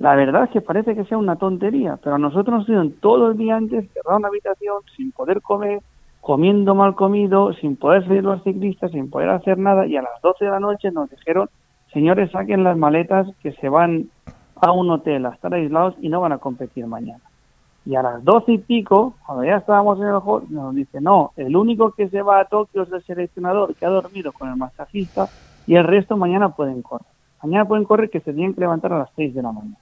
La verdad es que parece que sea una tontería, pero a nosotros nos dieron todo el día antes cerrado una habitación, sin poder comer, comiendo mal comido, sin poder salir los ciclistas, sin poder hacer nada, y a las 12 de la noche nos dijeron señores, saquen las maletas que se van a un hotel a estar aislados y no van a competir mañana. Y a las doce y pico, cuando ya estábamos en el juego, nos dice, no, el único que se va a Tokio es el seleccionador que ha dormido con el masajista y el resto mañana pueden correr. Mañana pueden correr que se tienen que levantar a las seis de la mañana.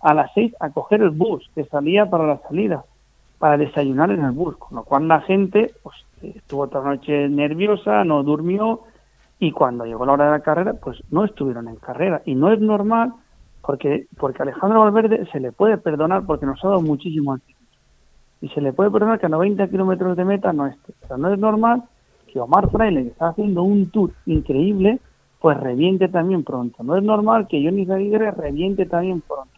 A las seis a coger el bus que salía para la salida, para desayunar en el bus, con lo cual la gente pues, estuvo la noche nerviosa, no durmió y cuando llegó la hora de la carrera, pues no estuvieron en carrera. Y no es normal porque, porque Alejandro Valverde se le puede perdonar porque nos ha dado muchísimo al Y se le puede perdonar que a 90 kilómetros de meta no esté. Pero no es normal que Omar Fraile, que está haciendo un tour increíble, pues reviente también pronto. No es normal que Johnny Zaguirre reviente también pronto.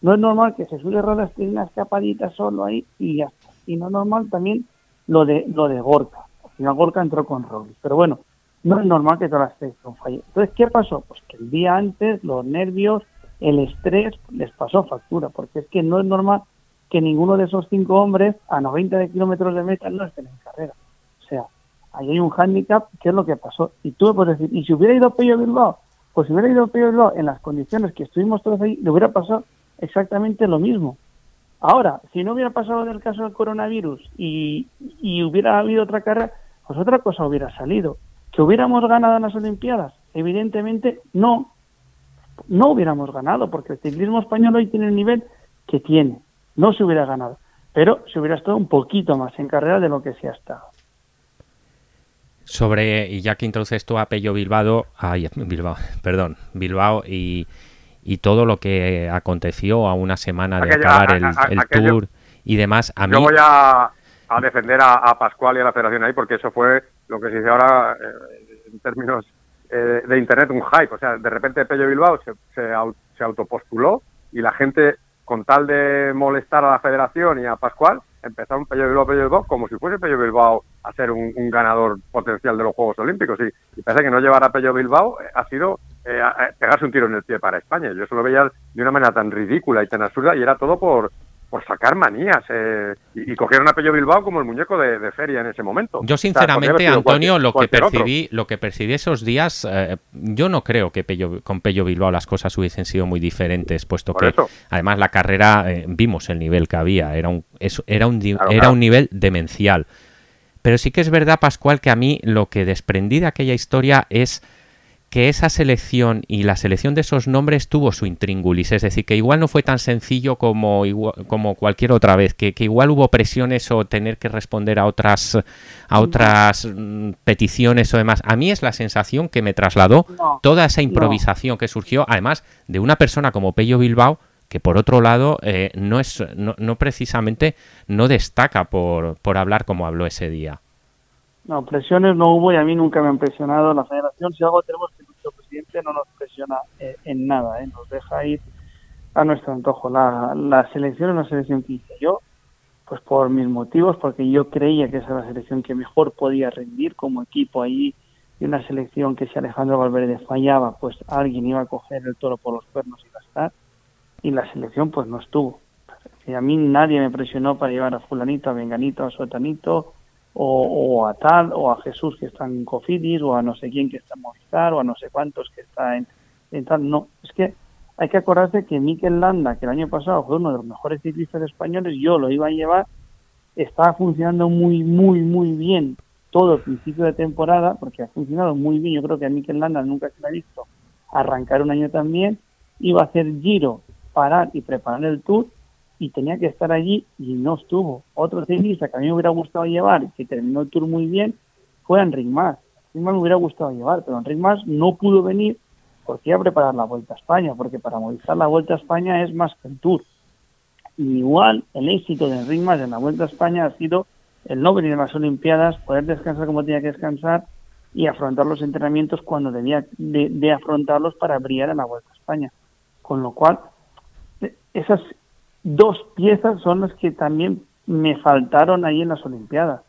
No es normal que se suele Rodas tiene una escapadita solo ahí y ya está. Y no es normal también lo de lo de Gorka. Al final Gorka entró con Robles. Pero bueno, no es normal que todas las tres fallen. Entonces, ¿qué pasó? Pues que el día antes los nervios, el estrés les pasó factura, porque es que no es normal que ninguno de esos cinco hombres a 90 de kilómetros de meta no estén en carrera. O sea, ahí hay un hándicap, ¿qué es lo que pasó? Y tú puedes decir, ¿y si hubiera ido Pello Bilbao? Pues si hubiera ido Pello Bilbao en las condiciones que estuvimos todos ahí, le hubiera pasado exactamente lo mismo. Ahora, si no hubiera pasado del caso del coronavirus y, y hubiera habido otra carrera, pues otra cosa hubiera salido. ¿Que hubiéramos ganado en las Olimpiadas? Evidentemente no. No hubiéramos ganado, porque el ciclismo español hoy tiene el nivel que tiene. No se hubiera ganado. Pero se hubiera estado un poquito más en carrera de lo que se ha estado. Sobre, y ya que introduces tú a Pello Bilbao, ay, Bilbao, perdón, Bilbao y, y todo lo que aconteció a una semana de acabar el, tour y demás, a mí... Yo voy a, a defender a, Pascual y a la federación ahí porque eso fue lo que se dice ahora eh, en términos eh, de internet un hype. O sea, de repente Pello Bilbao se, se, autopostuló y la gente, con tal de molestar a la federación y a Pascual, empezaron Pello Bilbao, Pello Bilbao, como si fuese Pello Bilbao a ser un, ganador potencial de los Juegos Olímpicos. Y, y parece que no llevar a Pello Bilbao eh, ha sido pegarse un tiro en el pie para España. Yo eso lo veía de una manera tan ridícula y tan absurda y era todo por, por sacar manías eh, y, cogieron a Pello Bilbao como el muñeco de, feria en ese momento. Yo sinceramente, Antonio, lo que percibí, lo que percibí esos días, eh, yo no creo que con Pello Bilbao las cosas hubiesen sido muy diferentes, puesto que además la carrera eh, vimos el nivel que había, era un era un era un nivel demencial. Pero sí que es verdad, Pascual, que a mí lo que desprendí de aquella historia es que esa selección y la selección de esos nombres tuvo su intríngulis, es decir, que igual no fue tan sencillo como, como cualquier otra vez, que, igual hubo presiones o tener que responder a otras, a otras mm, peticiones o demás. A mí es la sensación que me trasladó toda esa improvisación que surgió, además de una persona como Pello Bilbao, que por otro lado eh, no es no, no, precisamente no destaca por, por hablar como habló ese día. No, presiones no hubo y a mí nunca me han presionado la federación. Si algo tenemos que no nos presiona eh, en nada, ¿eh? nos deja ir a nuestro antojo. La, la selección es una selección que hice yo, pues por mis motivos, porque yo creía que esa era la selección que mejor podía rendir como equipo ahí y una selección que si Alejandro Valverde fallaba, pues alguien iba a coger el toro por los cuernos y gastar. Y la selección pues no estuvo. Y a mí nadie me presionó para llevar a fulanito, a venganito, a sotanito, o, a tal, o a Jesús que está en Cofidis, o a no sé quién que está en Movistar, o a no sé cuántos que está en, tal. No, es que hay que acordarse que Mikel Landa, que el año pasado fue uno de los mejores ciclistas españoles, yo lo iba a llevar, estaba funcionando muy, muy, muy bien todo el principio de temporada, porque ha funcionado muy bien. Yo creo que a Mikel Landa nunca se le ha visto arrancar un año también. Iba a hacer giro, parar y preparar el tour y tenía que estar allí y no estuvo. Otro ciclista que a mí me hubiera gustado llevar, que terminó el tour muy bien, fue Enric Mas. Enric Mas me hubiera gustado llevar, pero Enric Mas no pudo venir porque iba a preparar la Vuelta a España, porque para movilizar la Vuelta a España es más que el tour. Y igual el éxito de Enric Mas en la Vuelta a España ha sido el no venir a las Olimpiadas, poder descansar como tenía que descansar y afrontar los entrenamientos cuando debía de, de afrontarlos para brillar en la Vuelta a España. Con lo cual, esas dos piezas son las que también me faltaron ahí en las Olimpiadas.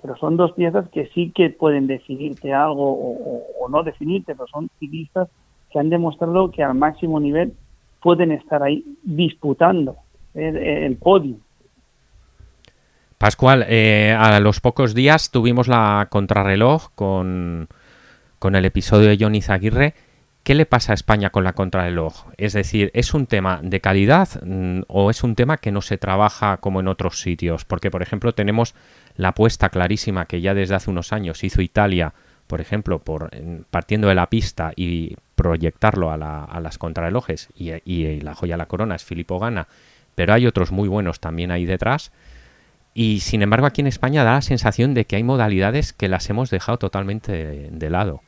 Pero son dos piezas que sí que pueden definirte algo o, no definirte, pero son ciclistas que han demostrado que al máximo nivel pueden estar ahí disputando el, podio. Pascual, eh, a los pocos días tuvimos la contrarreloj con, con el episodio de Johnny Zaguirre ¿qué le pasa a España con la contrarreloj? Es decir, ¿es un tema de calidad mm, o es un tema que no se trabaja como en otros sitios? Porque, por ejemplo, tenemos la apuesta clarísima que ya desde hace unos años hizo Italia, por ejemplo, por partiendo de la pista y proyectarlo a, las contrarrelojes y, y, la joya de la corona es Filippo Gana, pero hay otros muy buenos también ahí detrás. Y sin embargo aquí en España da la sensación de que hay modalidades que las hemos dejado totalmente de, lado.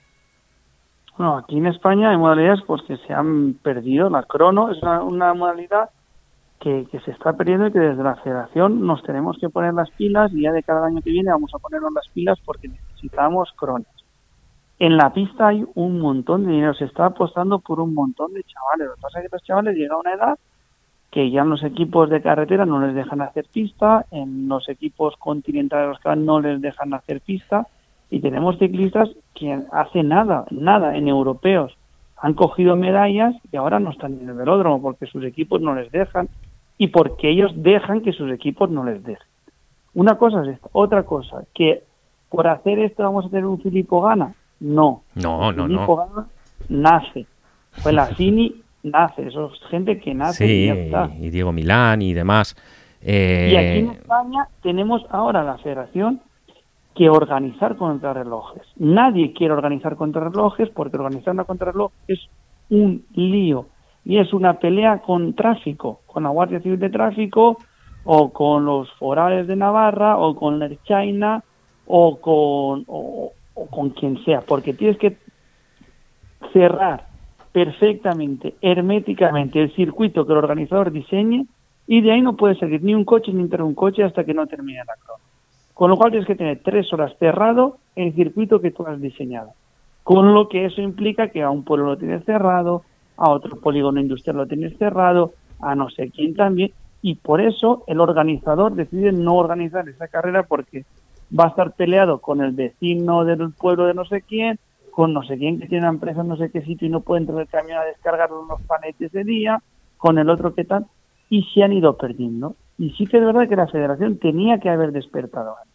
Bueno, aquí en España hay modalidades pues que se han perdido. La crono es una, modalidad que, se está perdiendo y que desde la federación nos tenemos que poner las pilas y ya de cada año que viene vamos a ponernos las pilas porque necesitamos cronos. En la pista hay un montón de dinero, se está apostando por un montón de chavales. Lo que pasa es que los chavales llegan a una edad que ya en los equipos de carretera no les dejan hacer pista, en los equipos continentales que no les dejan hacer pista, y tenemos ciclistas que hace nada, nada en europeos han cogido medallas y ahora no están en el velódromo porque sus equipos no les dejan y porque ellos dejan que sus equipos no les dejen. Una cosa es esta, otra cosa, que por hacer esto vamos a tener un Filippo Gana. No. No, no, Filippo Gana nace. Fue la Cini nace, eso es gente que nace y ya está. Y Diego Milán y demás. Y aquí en eh, España tenemos ahora la federación que organizar contrarrelojes. Nadie quiere organizar contrarrelojes porque organizar una contrarreloj es un lío y es una pelea con tráfico, con la Guardia Civil de Tráfico o con los forales de Navarra o con la China o con, o con quien sea, porque tienes que cerrar perfectamente, herméticamente, el circuito que el organizador diseñe y de ahí no puede salir ni un coche ni entrar un coche hasta que no termine la crono. Con lo cual tienes que tener tres horas cerrado el circuito que tú has diseñado. Con lo que eso implica que a un pueblo lo tienes cerrado, a otro polígono industrial lo tienes cerrado, a no sé quién también, y por eso el organizador decide no organizar esa carrera porque va a estar peleado con el vecino del pueblo de no sé quién, con no sé quién que tiene una empresa en no sé qué sitio y no puede entrar el camión a descargar unos panetes de día, con el otro que tal, y se han ido perdiendo. Y sí que es verdad que la federación tenía que haber despertado antes,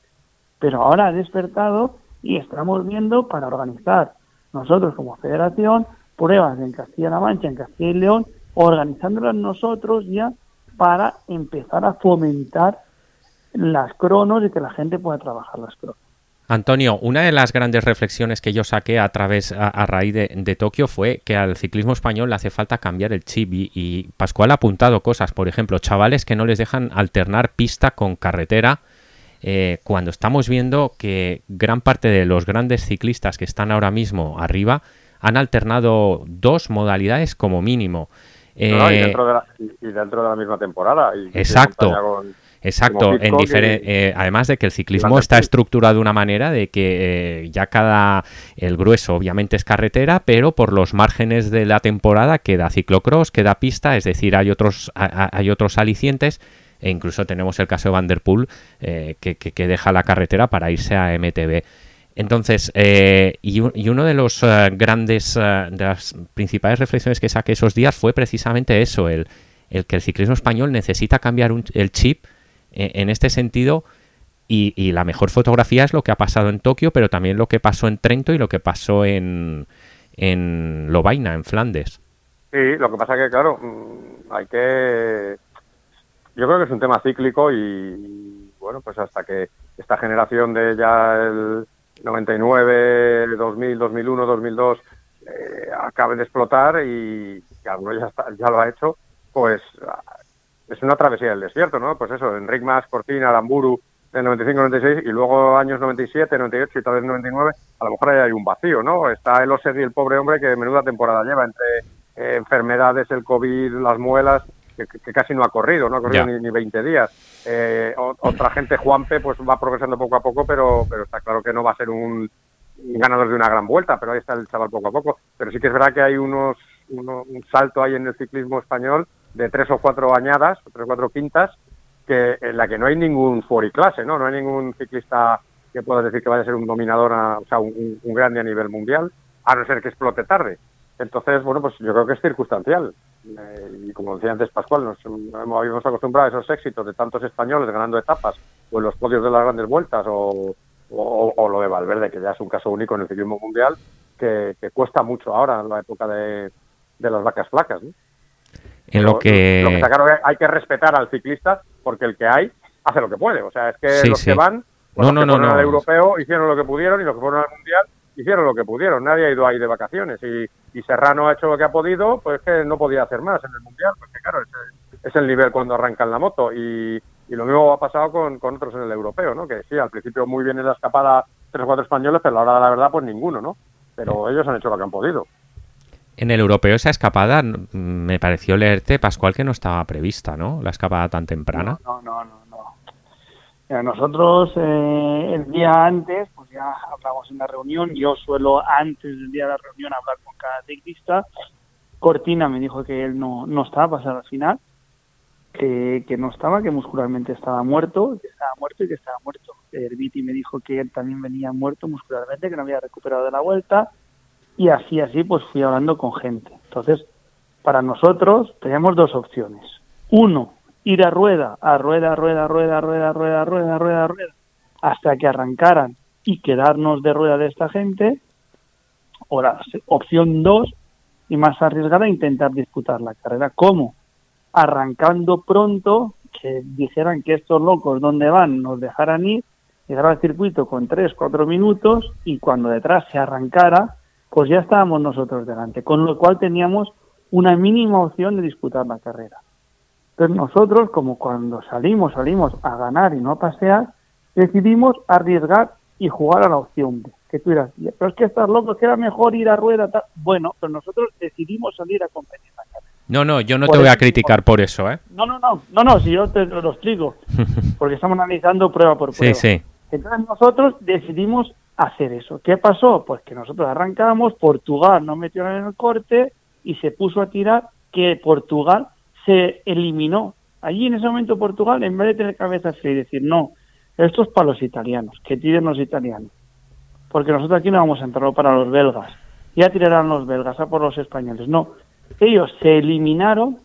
pero ahora ha despertado y estamos viendo para organizar nosotros como federación pruebas en Castilla-La Mancha, en Castilla y León, organizándolas nosotros ya para empezar a fomentar las cronos y que la gente pueda trabajar las cronos. Antonio, una de las grandes reflexiones que yo saqué a través a, raíz de, Tokio fue que al ciclismo español le hace falta cambiar el chip y, Pascual ha apuntado cosas, por ejemplo, chavales que no les dejan alternar pista con carretera eh, cuando estamos viendo que gran parte de los grandes ciclistas que están ahora mismo arriba han alternado dos modalidades como mínimo. y, eh, dentro de la, misma temporada. exacto. Exacto, en eh, además de que el ciclismo está estructurado de una manera de que eh, ya cada el grueso obviamente es carretera, pero por los márgenes de la temporada queda ciclocross, queda pista, es decir, hay otros hay otros alicientes e incluso tenemos el caso de Vanderpool eh, que, deja la carretera para irse a MTB. Entonces, y, y, uno de los grandes, de las principales reflexiones que saqué esos días fue precisamente eso, el, que el ciclismo español necesita cambiar el chip en este sentido, y, la mejor fotografía es lo que ha pasado en Tokio, pero también lo que pasó en Trento y lo que pasó en, en Lovaina, en Flandes. Sí, lo que pasa que, claro, mm, hay que... Yo creo que es un tema cíclico y, bueno, pues hasta que esta generación de ya el 99, 2000, 2001, 2002 acabe de explotar y que alguno ya, ya lo ha hecho, pues es una travesía del desierto, ¿no? Pues eso, Enric Mas, Cortina, Lamburu, del 95-96 y luego años 97, 98 y tal vez 99, a lo mejor ahí hay un vacío, ¿no? Está el Oser y el pobre hombre que menuda temporada lleva entre eh, enfermedades, el COVID, las muelas, que, casi no ha corrido, no ha corrido ni, ni, 20 días. Eh, otra gente, Juanpe, pues va progresando poco a poco, pero, pero está claro que no va a ser un, ganador de una gran vuelta, pero ahí está el chaval poco a poco. Pero sí que es verdad que hay unos, un salto ahí en el ciclismo español de tres o cuatro añadas, tres o cuatro quintas, que en la que no hay ningún clase, ¿no? No hay ningún ciclista que pueda decir que vaya a ser un dominador, o sea, un, grande a nivel mundial, a no ser que explote tarde. Entonces, bueno, pues yo creo que es circunstancial. Eh, y como decía antes Pascual, nos habíamos acostumbrado a esos éxitos de tantos españoles ganando etapas o en los podios de las grandes vueltas o, o, lo de Valverde, que ya es un caso único en el ciclismo mundial. que, cuesta mucho ahora en la época de, las vacas flacas. En lo, que... está claro hay que respetar al ciclista porque el que hay hace lo que puede. O sea, es que los que van, no, no, no, al europeo hicieron lo que pudieron y los que fueron al mundial hicieron lo que pudieron. Nadie ha ido ahí de vacaciones y, Serrano ha hecho lo que ha podido, pues que no podía hacer más en el mundial, porque claro, es, el nivel cuando arrancan la moto y, lo mismo ha pasado con, con, otros en el europeo, ¿no? Que sí, al principio muy bien en la escapada tres o cuatro españoles, pero a la hora de la verdad, pues ninguno, ¿no? Pero ellos han hecho lo que han podido. En el europeo esa escapada me pareció leerte, Pascual, que no estaba prevista, ¿no? La escapada tan temprana. No, no, no, no. nosotros eh, el día antes, pues ya hablamos en la reunión, yo suelo antes del día de la reunión hablar con cada ciclista. Cortina me dijo que él no, no estaba pasar al final, que, que no estaba, que muscularmente estaba muerto, que estaba muerto y que estaba muerto. Herbiti me dijo que él también venía muerto muscularmente, que no había recuperado de la vuelta y así, así, pues fui hablando con gente. Entonces, para nosotros teníamos dos opciones. Uno, ir a rueda, a rueda, rueda, rueda, rueda, rueda, rueda, rueda, rueda, hasta que arrancaran y quedarnos de rueda de esta gente. O la opción dos, y más arriesgada, intentar disputar la carrera. ¿Cómo? Arrancando pronto, que dijeran que estos locos, ¿dónde van? Nos dejaran ir, llegar al circuito con tres, cuatro minutos y cuando detrás se arrancara, pues ya estábamos nosotros delante, con lo cual teníamos una mínima opción de disputar la carrera. Entonces nosotros, como cuando salimos, salimos a ganar y no a pasear, decidimos arriesgar y jugar a la opción B. Que tú dirás, pero es que estás loco, que era mejor ir a rueda. Bueno, pero nosotros decidimos salir a competir. No, no, yo no te voy a criticar por eso, ¿eh? No, no, no, no, no, si yo te lo explico, porque estamos analizando prueba por prueba. Sí, sí. Entonces nosotros decidimos hacer eso. ¿Qué pasó? Pues que nosotros arrancamos, Portugal no metió en el corte y se puso a tirar que Portugal se eliminó. Allí en ese momento Portugal, en vez de tener cabeza fría y decir, no, esto es para los italianos, que tiren los italianos. Porque nosotros aquí no vamos a entrar para los belgas. Ya tirarán los belgas a por los españoles. No, ellos se eliminaron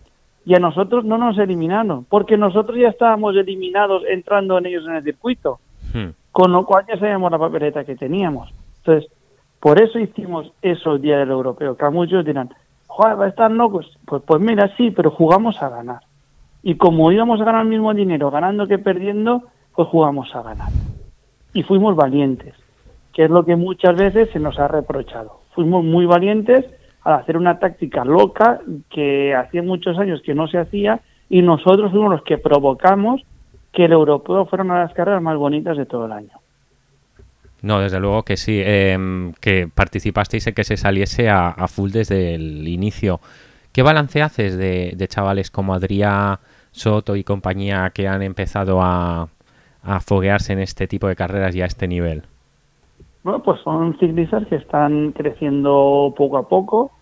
y a nosotros no nos eliminaron, porque nosotros ya estábamos eliminados entrando en ellos en el circuito. Hmm con lo cual ya sabíamos la papeleta que teníamos. Entonces, por eso hicimos eso el día del europeo, que a muchos dirán, joder, estar locos. Pues, pues mira, sí, pero jugamos a ganar. Y como íbamos a ganar el mismo dinero ganando que perdiendo, pues jugamos a ganar. Y fuimos valientes, que es lo que muchas veces se nos ha reprochado. Fuimos muy valientes al hacer una táctica loca que hacía muchos años que no se hacía y nosotros fuimos los que provocamos que el europeo fuera una de las carreras más bonitas de todo el año. No, desde luego que sí, em, que participasteis en que se saliese a, full desde el inicio. ¿Qué balance haces de, chavales como Adrián, Soto y compañía que han empezado a, a foguearse en este tipo de carreras y a este nivel? Bueno, pues son ciclistas que están creciendo poco a poco,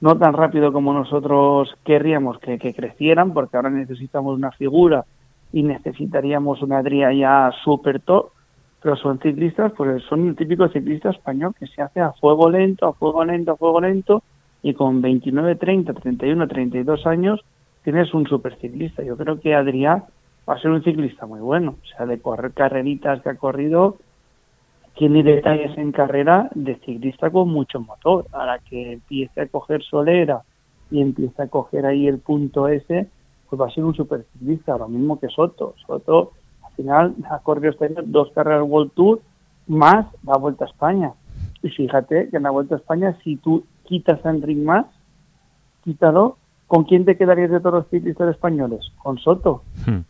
no tan rápido como nosotros querríamos que crecieran, porque ahora necesitamos una figura y necesitaríamos una Adria ya súper top, pero son ciclistas, pues son el típico ciclista español que se hace a fuego lento, a fuego lento, a fuego lento, y con 29, 30, 31, 32 años tienes un super ciclista. Yo creo que Adrián va a ser un ciclista muy bueno, o sea, de correr carreritas que ha corrido, tiene detalles en carrera de ciclista con mucho motor. Ahora que empiece a coger solera y empiece a coger ahí el punto ese, pues va a ser un superciclista, lo mismo que Soto. Soto al final ha corrido este año dos carreras World Tour más la Vuelta a España. Y fíjate que en la Vuelta a España, si tú quitas a Enric más, quítalo, ¿con quién te quedarías de todos los ciclistas españoles? Con Soto. Hmm.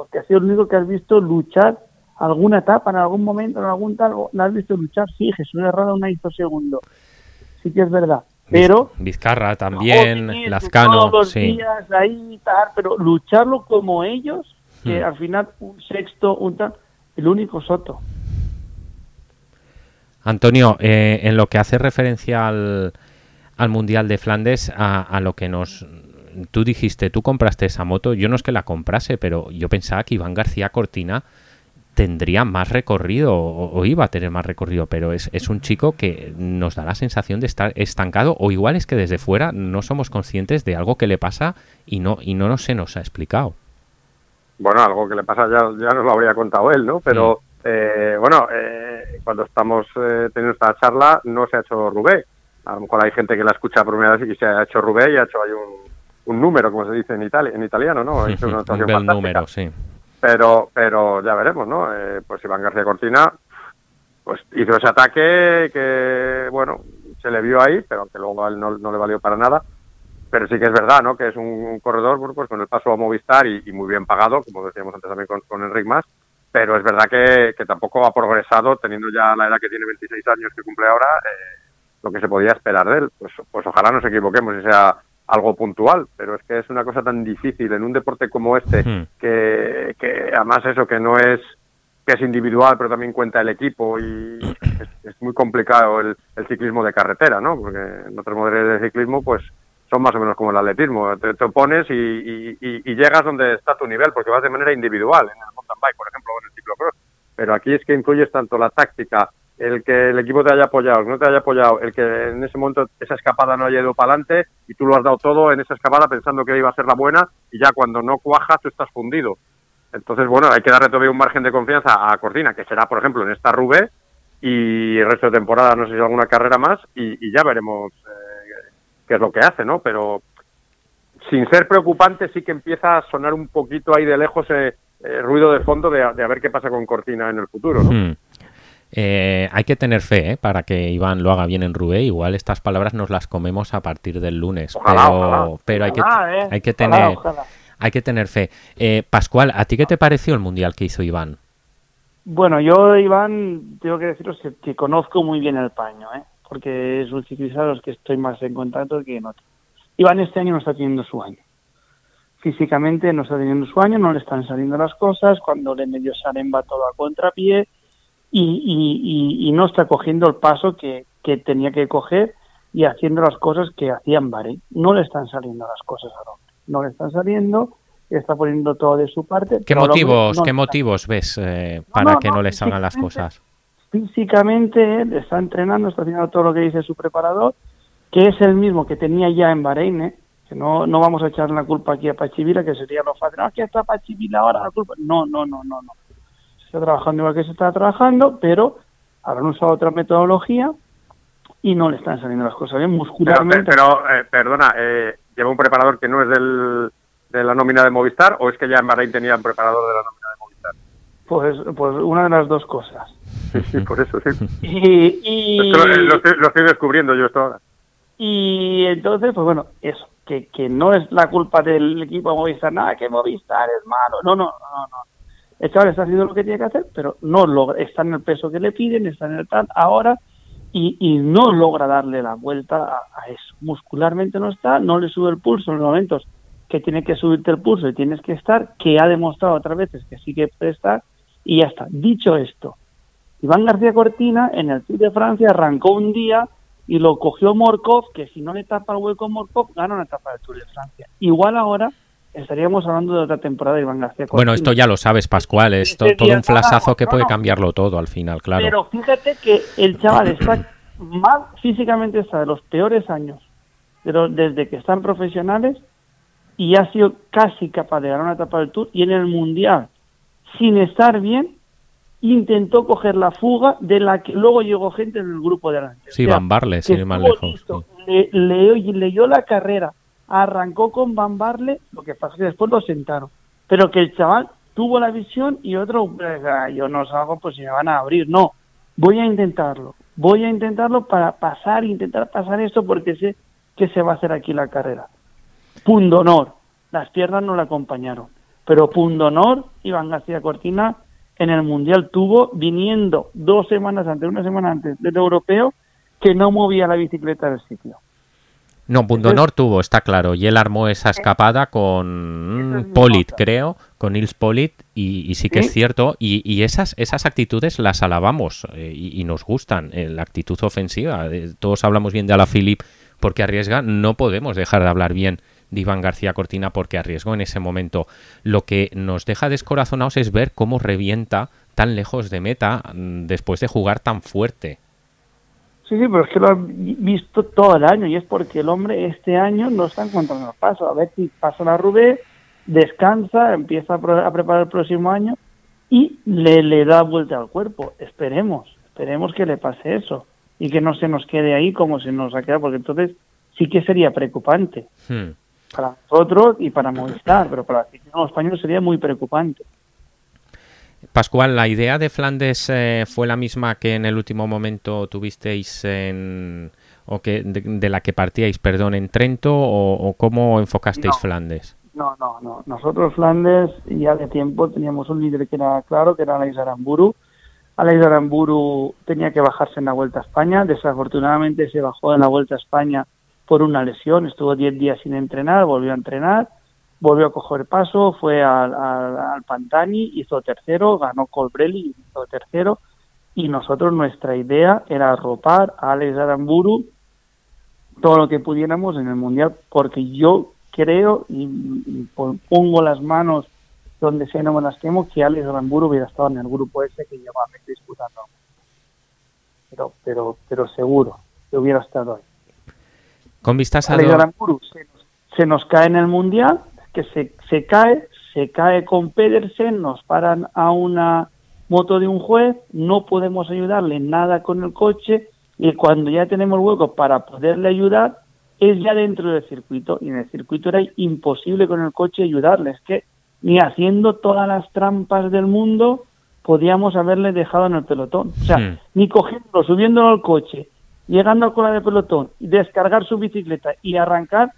Porque ha sido el único que has visto luchar alguna etapa, en algún momento, en algún tal, ¿la has visto luchar? Sí, Jesús Herrada una hizo segundo. Sí que es verdad. Pero Vizcarra también, Lazcano, sí. ahí, pero lucharlo como ellos, que hmm. al final un sexto, un tal, el único Soto. Antonio, eh, en lo que hace referencia al, al Mundial de Flandes, a, a, lo que nos... Tú dijiste, tú compraste esa moto, yo no es que la comprase, pero yo pensaba que Iván García Cortina tendría más recorrido o, iba a tener más recorrido, pero es, es, un chico que nos da la sensación de estar estancado o igual es que desde fuera no somos conscientes de algo que le pasa y no y no se nos ha explicado. Bueno, algo que le pasa ya, ya nos lo habría contado él, ¿no? Pero, eh, bueno, eh, cuando estamos eh, teniendo esta charla no se ha hecho Rubé. A lo mejor hay gente que la escucha por primera vez y se ha hecho Rubé y ha hecho ahí un, un número, como se dice en, Italia, en italiano, ¿no? Es una un bel número, sí. Pero, pero ya veremos, ¿no? Eh, pues Iván García Cortina pues hizo ese ataque que, bueno, se le vio ahí, pero que luego a él no, le valió para nada. Pero sí que es verdad, ¿no? Que es un, corredor pues con el paso a Movistar y, muy bien pagado, como decíamos antes también con, con Enric Mas, pero es verdad que, que, tampoco ha progresado, teniendo ya la edad que tiene 26 años que cumple ahora, eh, lo que se podía esperar de él. Pues, pues ojalá nos equivoquemos y sea algo puntual, pero es que es una cosa tan difícil en un deporte como este, que, que además eso que no es que es individual, pero también cuenta el equipo y es, muy complicado el, ciclismo de carretera, ¿no? Porque en otros modelos de ciclismo, pues son más o menos como el atletismo. Te, te opones y, y, llegas donde está tu nivel, porque vas de manera individual, en el mountain bike, por ejemplo, o en el ciclocross. Pero aquí es que influyes tanto la táctica, el que el equipo te haya apoyado, no te haya apoyado, el que en ese momento esa escapada no haya ido para adelante y tú lo has dado todo en esa escapada pensando que iba a ser la buena y ya cuando no cuajas tú estás fundido. Entonces, bueno, hay que darle todavía un margen de confianza a Cortina, que será, por ejemplo, en esta Rube y el resto de temporada, no sé si alguna carrera más y, ya veremos eh, qué es lo que hace, ¿no? Pero sin ser preocupante sí que empieza a sonar un poquito ahí de lejos eh, eh ruido de fondo de, a ver qué pasa con Cortina en el futuro, ¿no? Hmm. Eh, hay que tener fe ¿eh? para que Iván lo haga bien en Rubé. Igual estas palabras nos las comemos a partir del lunes. pero, hay, que, ¿eh? hay, que tener, hay que tener fe. Pascual, ¿a ti qué te pareció el mundial que hizo Iván? Bueno, yo, Iván, tengo que deciros que, conozco muy bien el paño, porque es un ciclista de los que estoy más en contacto que en otro. Iván este año no está teniendo su año. Físicamente no está teniendo su año, no le están saliendo las cosas. Cuando le medio salen va todo a contrapié y, y, no está cogiendo el paso que, que, tenía que coger y haciendo las cosas que hacían Bahrein. No le están saliendo las cosas a hombre. No le están saliendo, está poniendo todo de su parte. ¿Qué motivos, ¿qué motivos ves eh, para que no le salgan las cosas? Físicamente él está entrenando, está haciendo todo lo que dice su preparador, que es el mismo que tenía ya en Bahrein, ¿eh? que no, no vamos a echar la culpa aquí a Pachivila, que sería lo fácil. No, aquí está Pachivila ahora la culpa. No, no, no, no, no está trabajando igual que se está trabajando, pero habrán usado otra metodología y no le están saliendo las cosas bien muscularmente. Pero, eh, perdona, eh, ¿lleva un preparador que no es del, de la nómina de Movistar o es que ya en Bahrein tenía un preparador de la nómina de Movistar? Pues, pues una de las dos cosas. Sí, por eso sí. y, lo, estoy, descubriendo yo esto ahora. Y entonces, pues bueno, eso, que, que no es la culpa del equipo de Movistar, nada, que Movistar es malo. No, no, no, no el chaval está haciendo lo que tiene que hacer, pero no logra, está en el peso que le piden, está en el tal ahora y, no logra darle la vuelta a, eso. Muscularmente no está, no le sube el pulso en los momentos que tiene que subirte el pulso y tienes que estar, que ha demostrado otras veces que sí que puede estar y ya está. Dicho esto, Iván García Cortina en el Tour de Francia arrancó un día y lo cogió Morkov, que si no le tapa el hueco Morkov, gana una etapa del Tour de Francia. Igual ahora estaríamos hablando de otra temporada de Iván García. Bueno, esto ya lo sabes, Pascual, es todo un flasazo que puede cambiarlo todo al final, claro. Pero fíjate que el chaval está más físicamente está de los peores años pero desde que están profesionales y ha sido casi capaz de ganar una etapa del Tour y en el Mundial, sin estar bien, intentó coger la fuga de la que luego llegó gente en el grupo de adelante. Sí, Van Barle, sin ir más lejos. Le, leyó la carrera, arrancó con Bambarle, lo que pasa es que después lo sentaron. Pero que el chaval tuvo la visión y otro, pues, ah, yo no salgo pues si me van a abrir. No, voy a intentarlo. Voy a intentarlo para pasar, intentar pasar esto porque sé que se va a hacer aquí la carrera. Punto honor. Las piernas no le acompañaron. Pero punto honor, Iván García Cortina en el Mundial tuvo, viniendo dos semanas antes, una semana antes del europeo, que no movía la bicicleta del sitio. No, Pundonor tuvo, está claro. Y él armó esa escapada con Polit, creo, con Nils Polit, y, sí que es cierto. Y, esas, esas actitudes las alabamos eh, y, nos gustan. Eh, la actitud ofensiva. Eh, todos hablamos bien de Alaphilippe porque arriesga. No podemos dejar de hablar bien de Iván García Cortina porque arriesgó en ese momento. Lo que nos deja descorazonados es ver cómo revienta tan lejos de meta mm, después de jugar tan fuerte. Sí, sí, pero es que lo han visto todo el año y es porque el hombre este año no está encontrando el paso. A ver si pasa la Rubé, descansa, empieza a, preparar el próximo año y le, le da vuelta al cuerpo. Esperemos, esperemos que le pase eso y que no se nos quede ahí como se nos ha quedado, porque entonces sí que sería preocupante Hmm. para nosotros y para Movistar, pero para el ciclismo español sería muy preocupante. Pascual, ¿la idea de Flandes eh, fue la misma que en el último momento tuvisteis en o que de, de la que partíais, perdón, en Trento o, o cómo enfocasteis No. Flandes? No, no, no. Nosotros Flandes ya de tiempo teníamos un líder que era claro, que era Alex Aramburu. Alex Aramburu tenía que bajarse en la Vuelta a España. Desafortunadamente se bajó en la Vuelta a España por una lesión. Estuvo 10 días sin entrenar, volvió a entrenar, volvió a coger paso, fue al, al, al Pantani, hizo tercero, ganó Colbrelli, hizo tercero. Y nosotros nuestra idea era arropar a Alex Aramburu todo lo que pudiéramos en el Mundial, porque yo creo y, y pon- pongo las manos donde sea no me las quemo que Alex Aramburu hubiera estado en el grupo ese que llevaba disputando pero pero pero seguro que hubiera estado ahí Con vistas a Alex Aramburu se se nos cae en el mundial que se, se cae se cae con Pedersen nos paran a una moto de un juez no podemos ayudarle nada con el coche y cuando ya tenemos hueco para poderle ayudar es ya dentro del circuito y en el circuito era imposible con el coche ayudarle es que ni haciendo todas las trampas del mundo podíamos haberle dejado en el pelotón o sea Hmm. ni cogiéndolo subiéndolo al coche llegando a cola de pelotón descargar su bicicleta y arrancar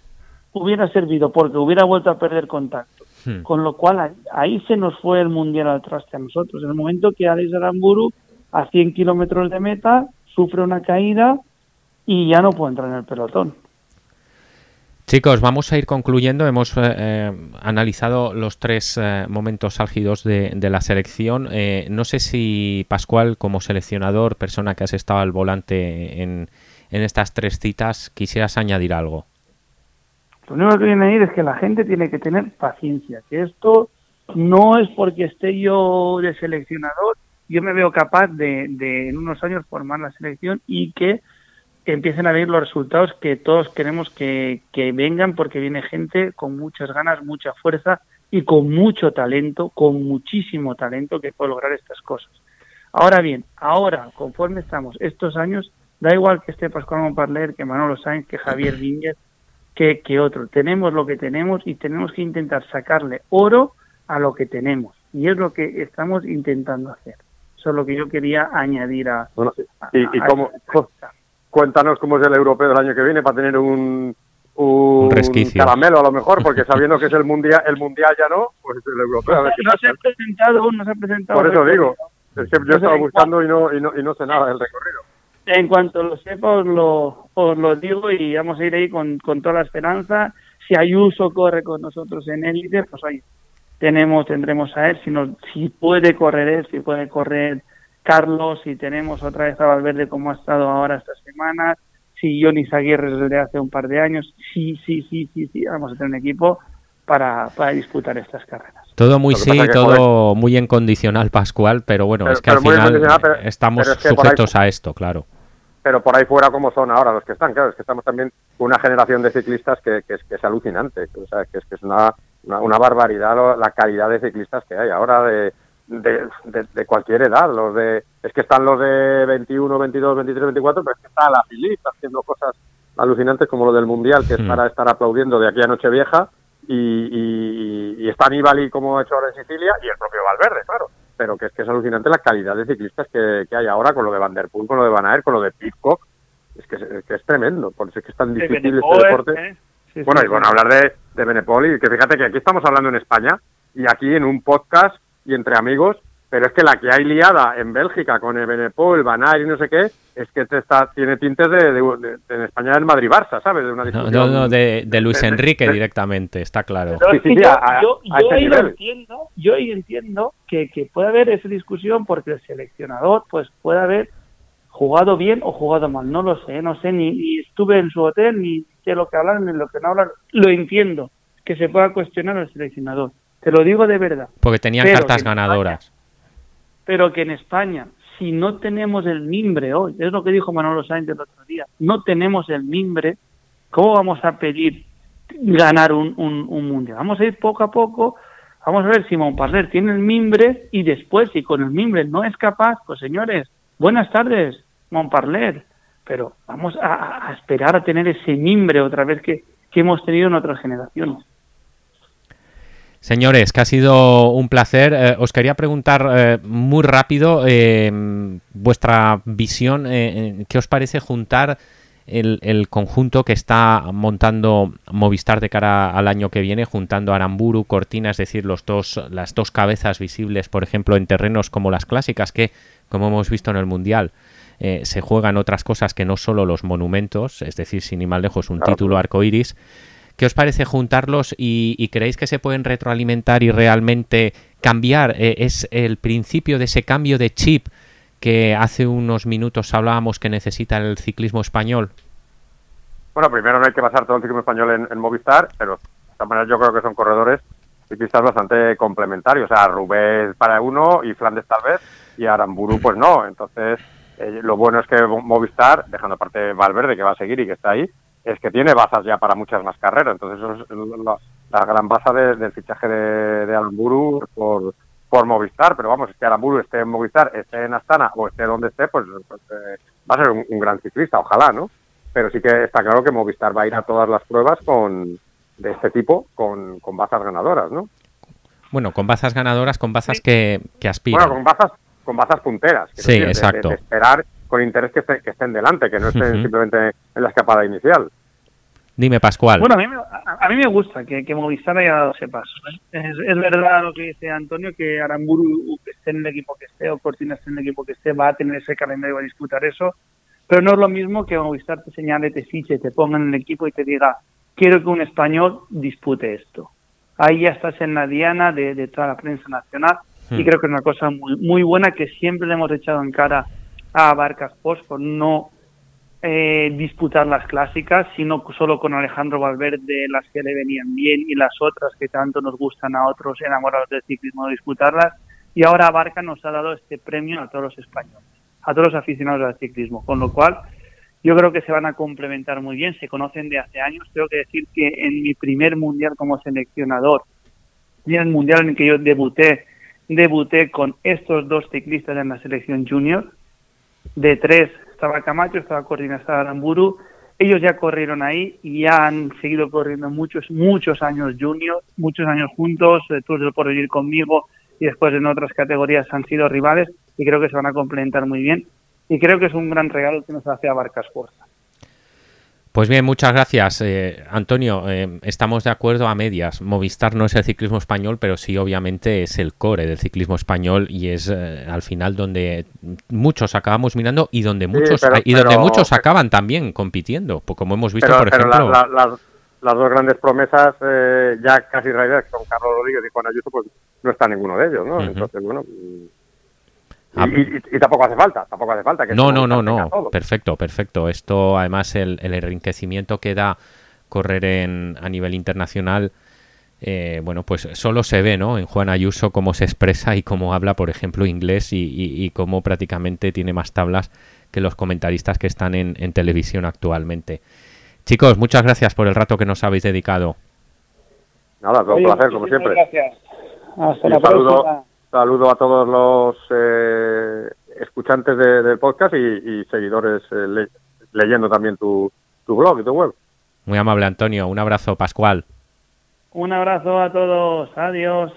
hubiera servido porque hubiera vuelto a perder contacto Hmm. con lo cual ahí, ahí se nos fue el mundial al traste a nosotros en el momento que Alex Aramburu a 100 kilómetros de meta sufre una caída y ya no puede entrar en el pelotón Chicos, vamos a ir concluyendo. Hemos eh, eh, analizado los tres eh, momentos álgidos de, de la selección. Eh, no sé si Pascual, como seleccionador, persona que has estado al volante en, en estas tres citas, quisieras añadir algo. Lo único que viene a decir es que la gente tiene que tener paciencia, que esto no es porque esté yo de seleccionador, yo me veo capaz de, de en unos años formar la selección y que empiecen a venir los resultados que todos queremos que, que vengan porque viene gente con muchas ganas, mucha fuerza y con mucho talento, con muchísimo talento que puede lograr estas cosas. Ahora bien, ahora, conforme estamos estos años, da igual que esté Pascual Montparler, que Manolo Sáenz, que Javier Vínguez, que, que otro. Tenemos lo que tenemos y tenemos que intentar sacarle oro a lo que tenemos. Y es lo que estamos intentando hacer. Eso es lo que yo quería añadir a... Bueno, a- y, y a- cómo, cuéntanos cómo es el europeo del año que viene para tener un, un, Un resquicio. caramelo a lo mejor, porque sabiendo que es el mundial, el mundial ya no, pues el europeo. A ver qué No se ha presentado aún, no se ha presentado. Por eso digo, es que yo No estaba buscando y no, y no, y no sé nada del recorrido. En cuanto lo sepa, os lo, os lo digo y vamos a ir ahí con, con toda la esperanza. Si Ayuso corre con nosotros en élite, pues oye, tenemos, tendremos a él. Si, nos, si puede correr él, si puede correr Carlos, si tenemos otra vez a Valverde como ha estado ahora esta semana, si Johnny Zaguirre desde hace un par de años, sí, sí, sí, sí, sí, vamos a tener un equipo para, para disputar estas carreras. Todo muy sí, todo muy en condicional, Pascual, pero bueno, Pero- es que al final estamos es que ahí- sujetos a esto, claro. Pero por ahí fuera, como son ahora los que están? Claro, es que estamos también con una generación de ciclistas que, que es, que es alucinante. O sea, que es, que es una, una, una barbaridad lo- la calidad de ciclistas que hay ahora de, de, de- de cualquier edad. Los de, es que están los de 21, 22, 23, 24, pero es que está la Filip haciendo cosas alucinantes como lo del Mundial, que es Hmm. para estar aplaudiendo de aquí a Nochevieja. Y, y, y está Nibali como ha hecho ahora en Sicilia y el propio Valverde, claro. Pero que es que es alucinante la calidad de ciclistas que, que hay ahora con lo de Van Der Poel, con lo de Van Aert, con lo de Pitcock. Es que es, que es tremendo, por eso es que es tan difícil este deporte. ¿eh? Sí, Bueno, sí, y bueno, sí. hablar de, de Benepol y que fíjate que aquí estamos hablando en España y aquí en un podcast y entre amigos, pero es que la que hay liada en Bélgica con el Benepol, Van Aert y no sé qué, es que te está, tiene tintes de, de- de- en España del Madrid-Barça, ¿sabes? De una No, discusión. no, no, de, de Luis Enrique directamente, está claro. Pero es que yo, yo, lo entiendo, yo ahí entiendo que, que puede haber esa discusión porque el seleccionador pues puede haber jugado bien o jugado mal, no lo sé, no sé, ni, ni estuve en su hotel, ni sé lo que hablan, ni lo que no hablan, lo entiendo, que se pueda cuestionar al seleccionador, te lo digo de verdad, Porque tenían Pero cartas ganadoras. Pero que en España, si no tenemos el mimbre hoy, es lo que dijo Manolo Sáenz el otro día, no tenemos el mimbre, ¿cómo vamos a pedir ganar un, un, un mundial? Vamos a ir poco a poco, Vamos a ver si Montparler tiene el mimbre y después, si con el mimbre no es capaz, pues señores, buenas tardes, Montparler. Pero vamos a, esperar a tener ese mimbre otra vez que, hemos tenido en otras generaciones. Señores, que ha sido un placer. Eh, os quería preguntar eh, muy rápido eh, vuestra visión. ¿Qué os parece juntar el, conjunto que está montando Movistar de cara al año que viene, juntando Aramburu, Cortina, es decir, los dos, las dos cabezas visibles, por ejemplo, en terrenos como las clásicas, que, como hemos visto en el Mundial, eh, se juegan otras cosas que no solo los monumentos, es decir, sin ir más lejos, un título arcoiris. ¿Qué os parece juntarlos y, creéis que se pueden retroalimentar y realmente cambiar? Eh, ¿Es el principio de ese cambio de chip que hace unos minutos hablábamos que necesita el ciclismo español? Bueno, primero no hay que basar todo el ciclismo español en, Movistar, pero de todas maneras yo creo que son corredores ciclistas bastante complementarios. O sea, Rubén para uno y Flandes tal vez, y Aramburu pues no. Entonces, eh, lo bueno es que Movistar, dejando aparte Valverde que va a seguir y que está ahí, es que tiene bazas ya para muchas más carreras. Entonces, eso es la, gran baza del fichaje de, de Aramburu por por Movistar, pero vamos, es que Aramburu esté en Movistar, esté en Astana o esté donde esté, pues, pues eh, va a ser un, gran ciclista, ojalá, ¿no? Pero sí que está claro que Movistar va a ir a todas las pruebas con de este tipo con, con bazas ganadoras, ¿no? Bueno, con bazas ganadoras, con bazas que, que aspiran. Bueno, con bazas, con bazas punteras. Sí, exacto. esperar con interés que, que, estén delante, que no estén simplemente en la escapada inicial. Dime, Pascual. Bueno, a mí, a, mí me gusta que, que, Movistar haya dado ese paso. ¿eh? Es, verdad lo que dice Antonio, que Aramburu esté en el equipo que esté o Cortina esté en el equipo que esté, va a tener ese calendario a disputar eso. Pero no es lo mismo que Movistar te señale, te fiche, te ponga en el equipo y te diga, quiero que un español dispute esto. Ahí ya estás en la diana de, toda la prensa nacional y hmm. creo que es una cosa muy, muy buena que siempre le hemos echado en cara a Barcas Post por no eh, disputar las clásicas, sino solo con Alejandro Valverde las que le venían bien y las otras que tanto nos gustan a otros enamorados del ciclismo disputarlas. Y ahora Barca nos ha dado este premio a todos los españoles, a todos los aficionados al ciclismo, con lo cual yo creo que se van a complementar muy bien, se conocen de hace años. Tengo que decir que en mi primer mundial como seleccionador y en el mundial en el que yo debuté, debuté con estos dos ciclistas en la selección junior, de tres estaba Camacho, estaba Cortina, estaba Aramburu. Ellos ya corrieron ahí y ya han seguido corriendo muchos, muchos años junior, muchos años juntos, eh, todos por vivir conmigo y después en otras categorías han sido rivales y creo que se van a complementar muy bien. Y creo que es un gran regalo que nos hace a Barcas Fuerza. Pues bien, muchas gracias, eh, Antonio. Eh, estamos de acuerdo a medias. Movistar no es el ciclismo español, pero sí, obviamente, es el core del ciclismo español y es eh, al final donde muchos acabamos mirando y donde muchos y donde muchos acaban también compitiendo, pues como hemos visto, por ejemplo. las dos grandes promesas ya casi realidad, son Carlos Rodríguez y Juan Ayuso, pues no está ninguno de ellos, ¿no? Entonces, bueno, Ah, y, tampoco hace falta, tampoco hace falta que No, no, no, no. Perfecto, perfecto. Esto, además, el, enriquecimiento que da correr en, a nivel internacional, eh, bueno, pues solo se ve, ¿no? En Juan Ayuso cómo se expresa y cómo habla, por ejemplo, inglés y, y, cómo prácticamente tiene más tablas que los comentaristas que están en, televisión actualmente. Chicos, muchas gracias por el rato que nos habéis dedicado. Nada, un placer, como siempre. Gracias. Hasta la próxima saludo a todos los eh, escuchantes del podcast y, seguidores eh, leyendo también tu, tu blog y tu web. Muy amable, Antonio. Un abrazo, Pascual. Un abrazo a todos. Adiós.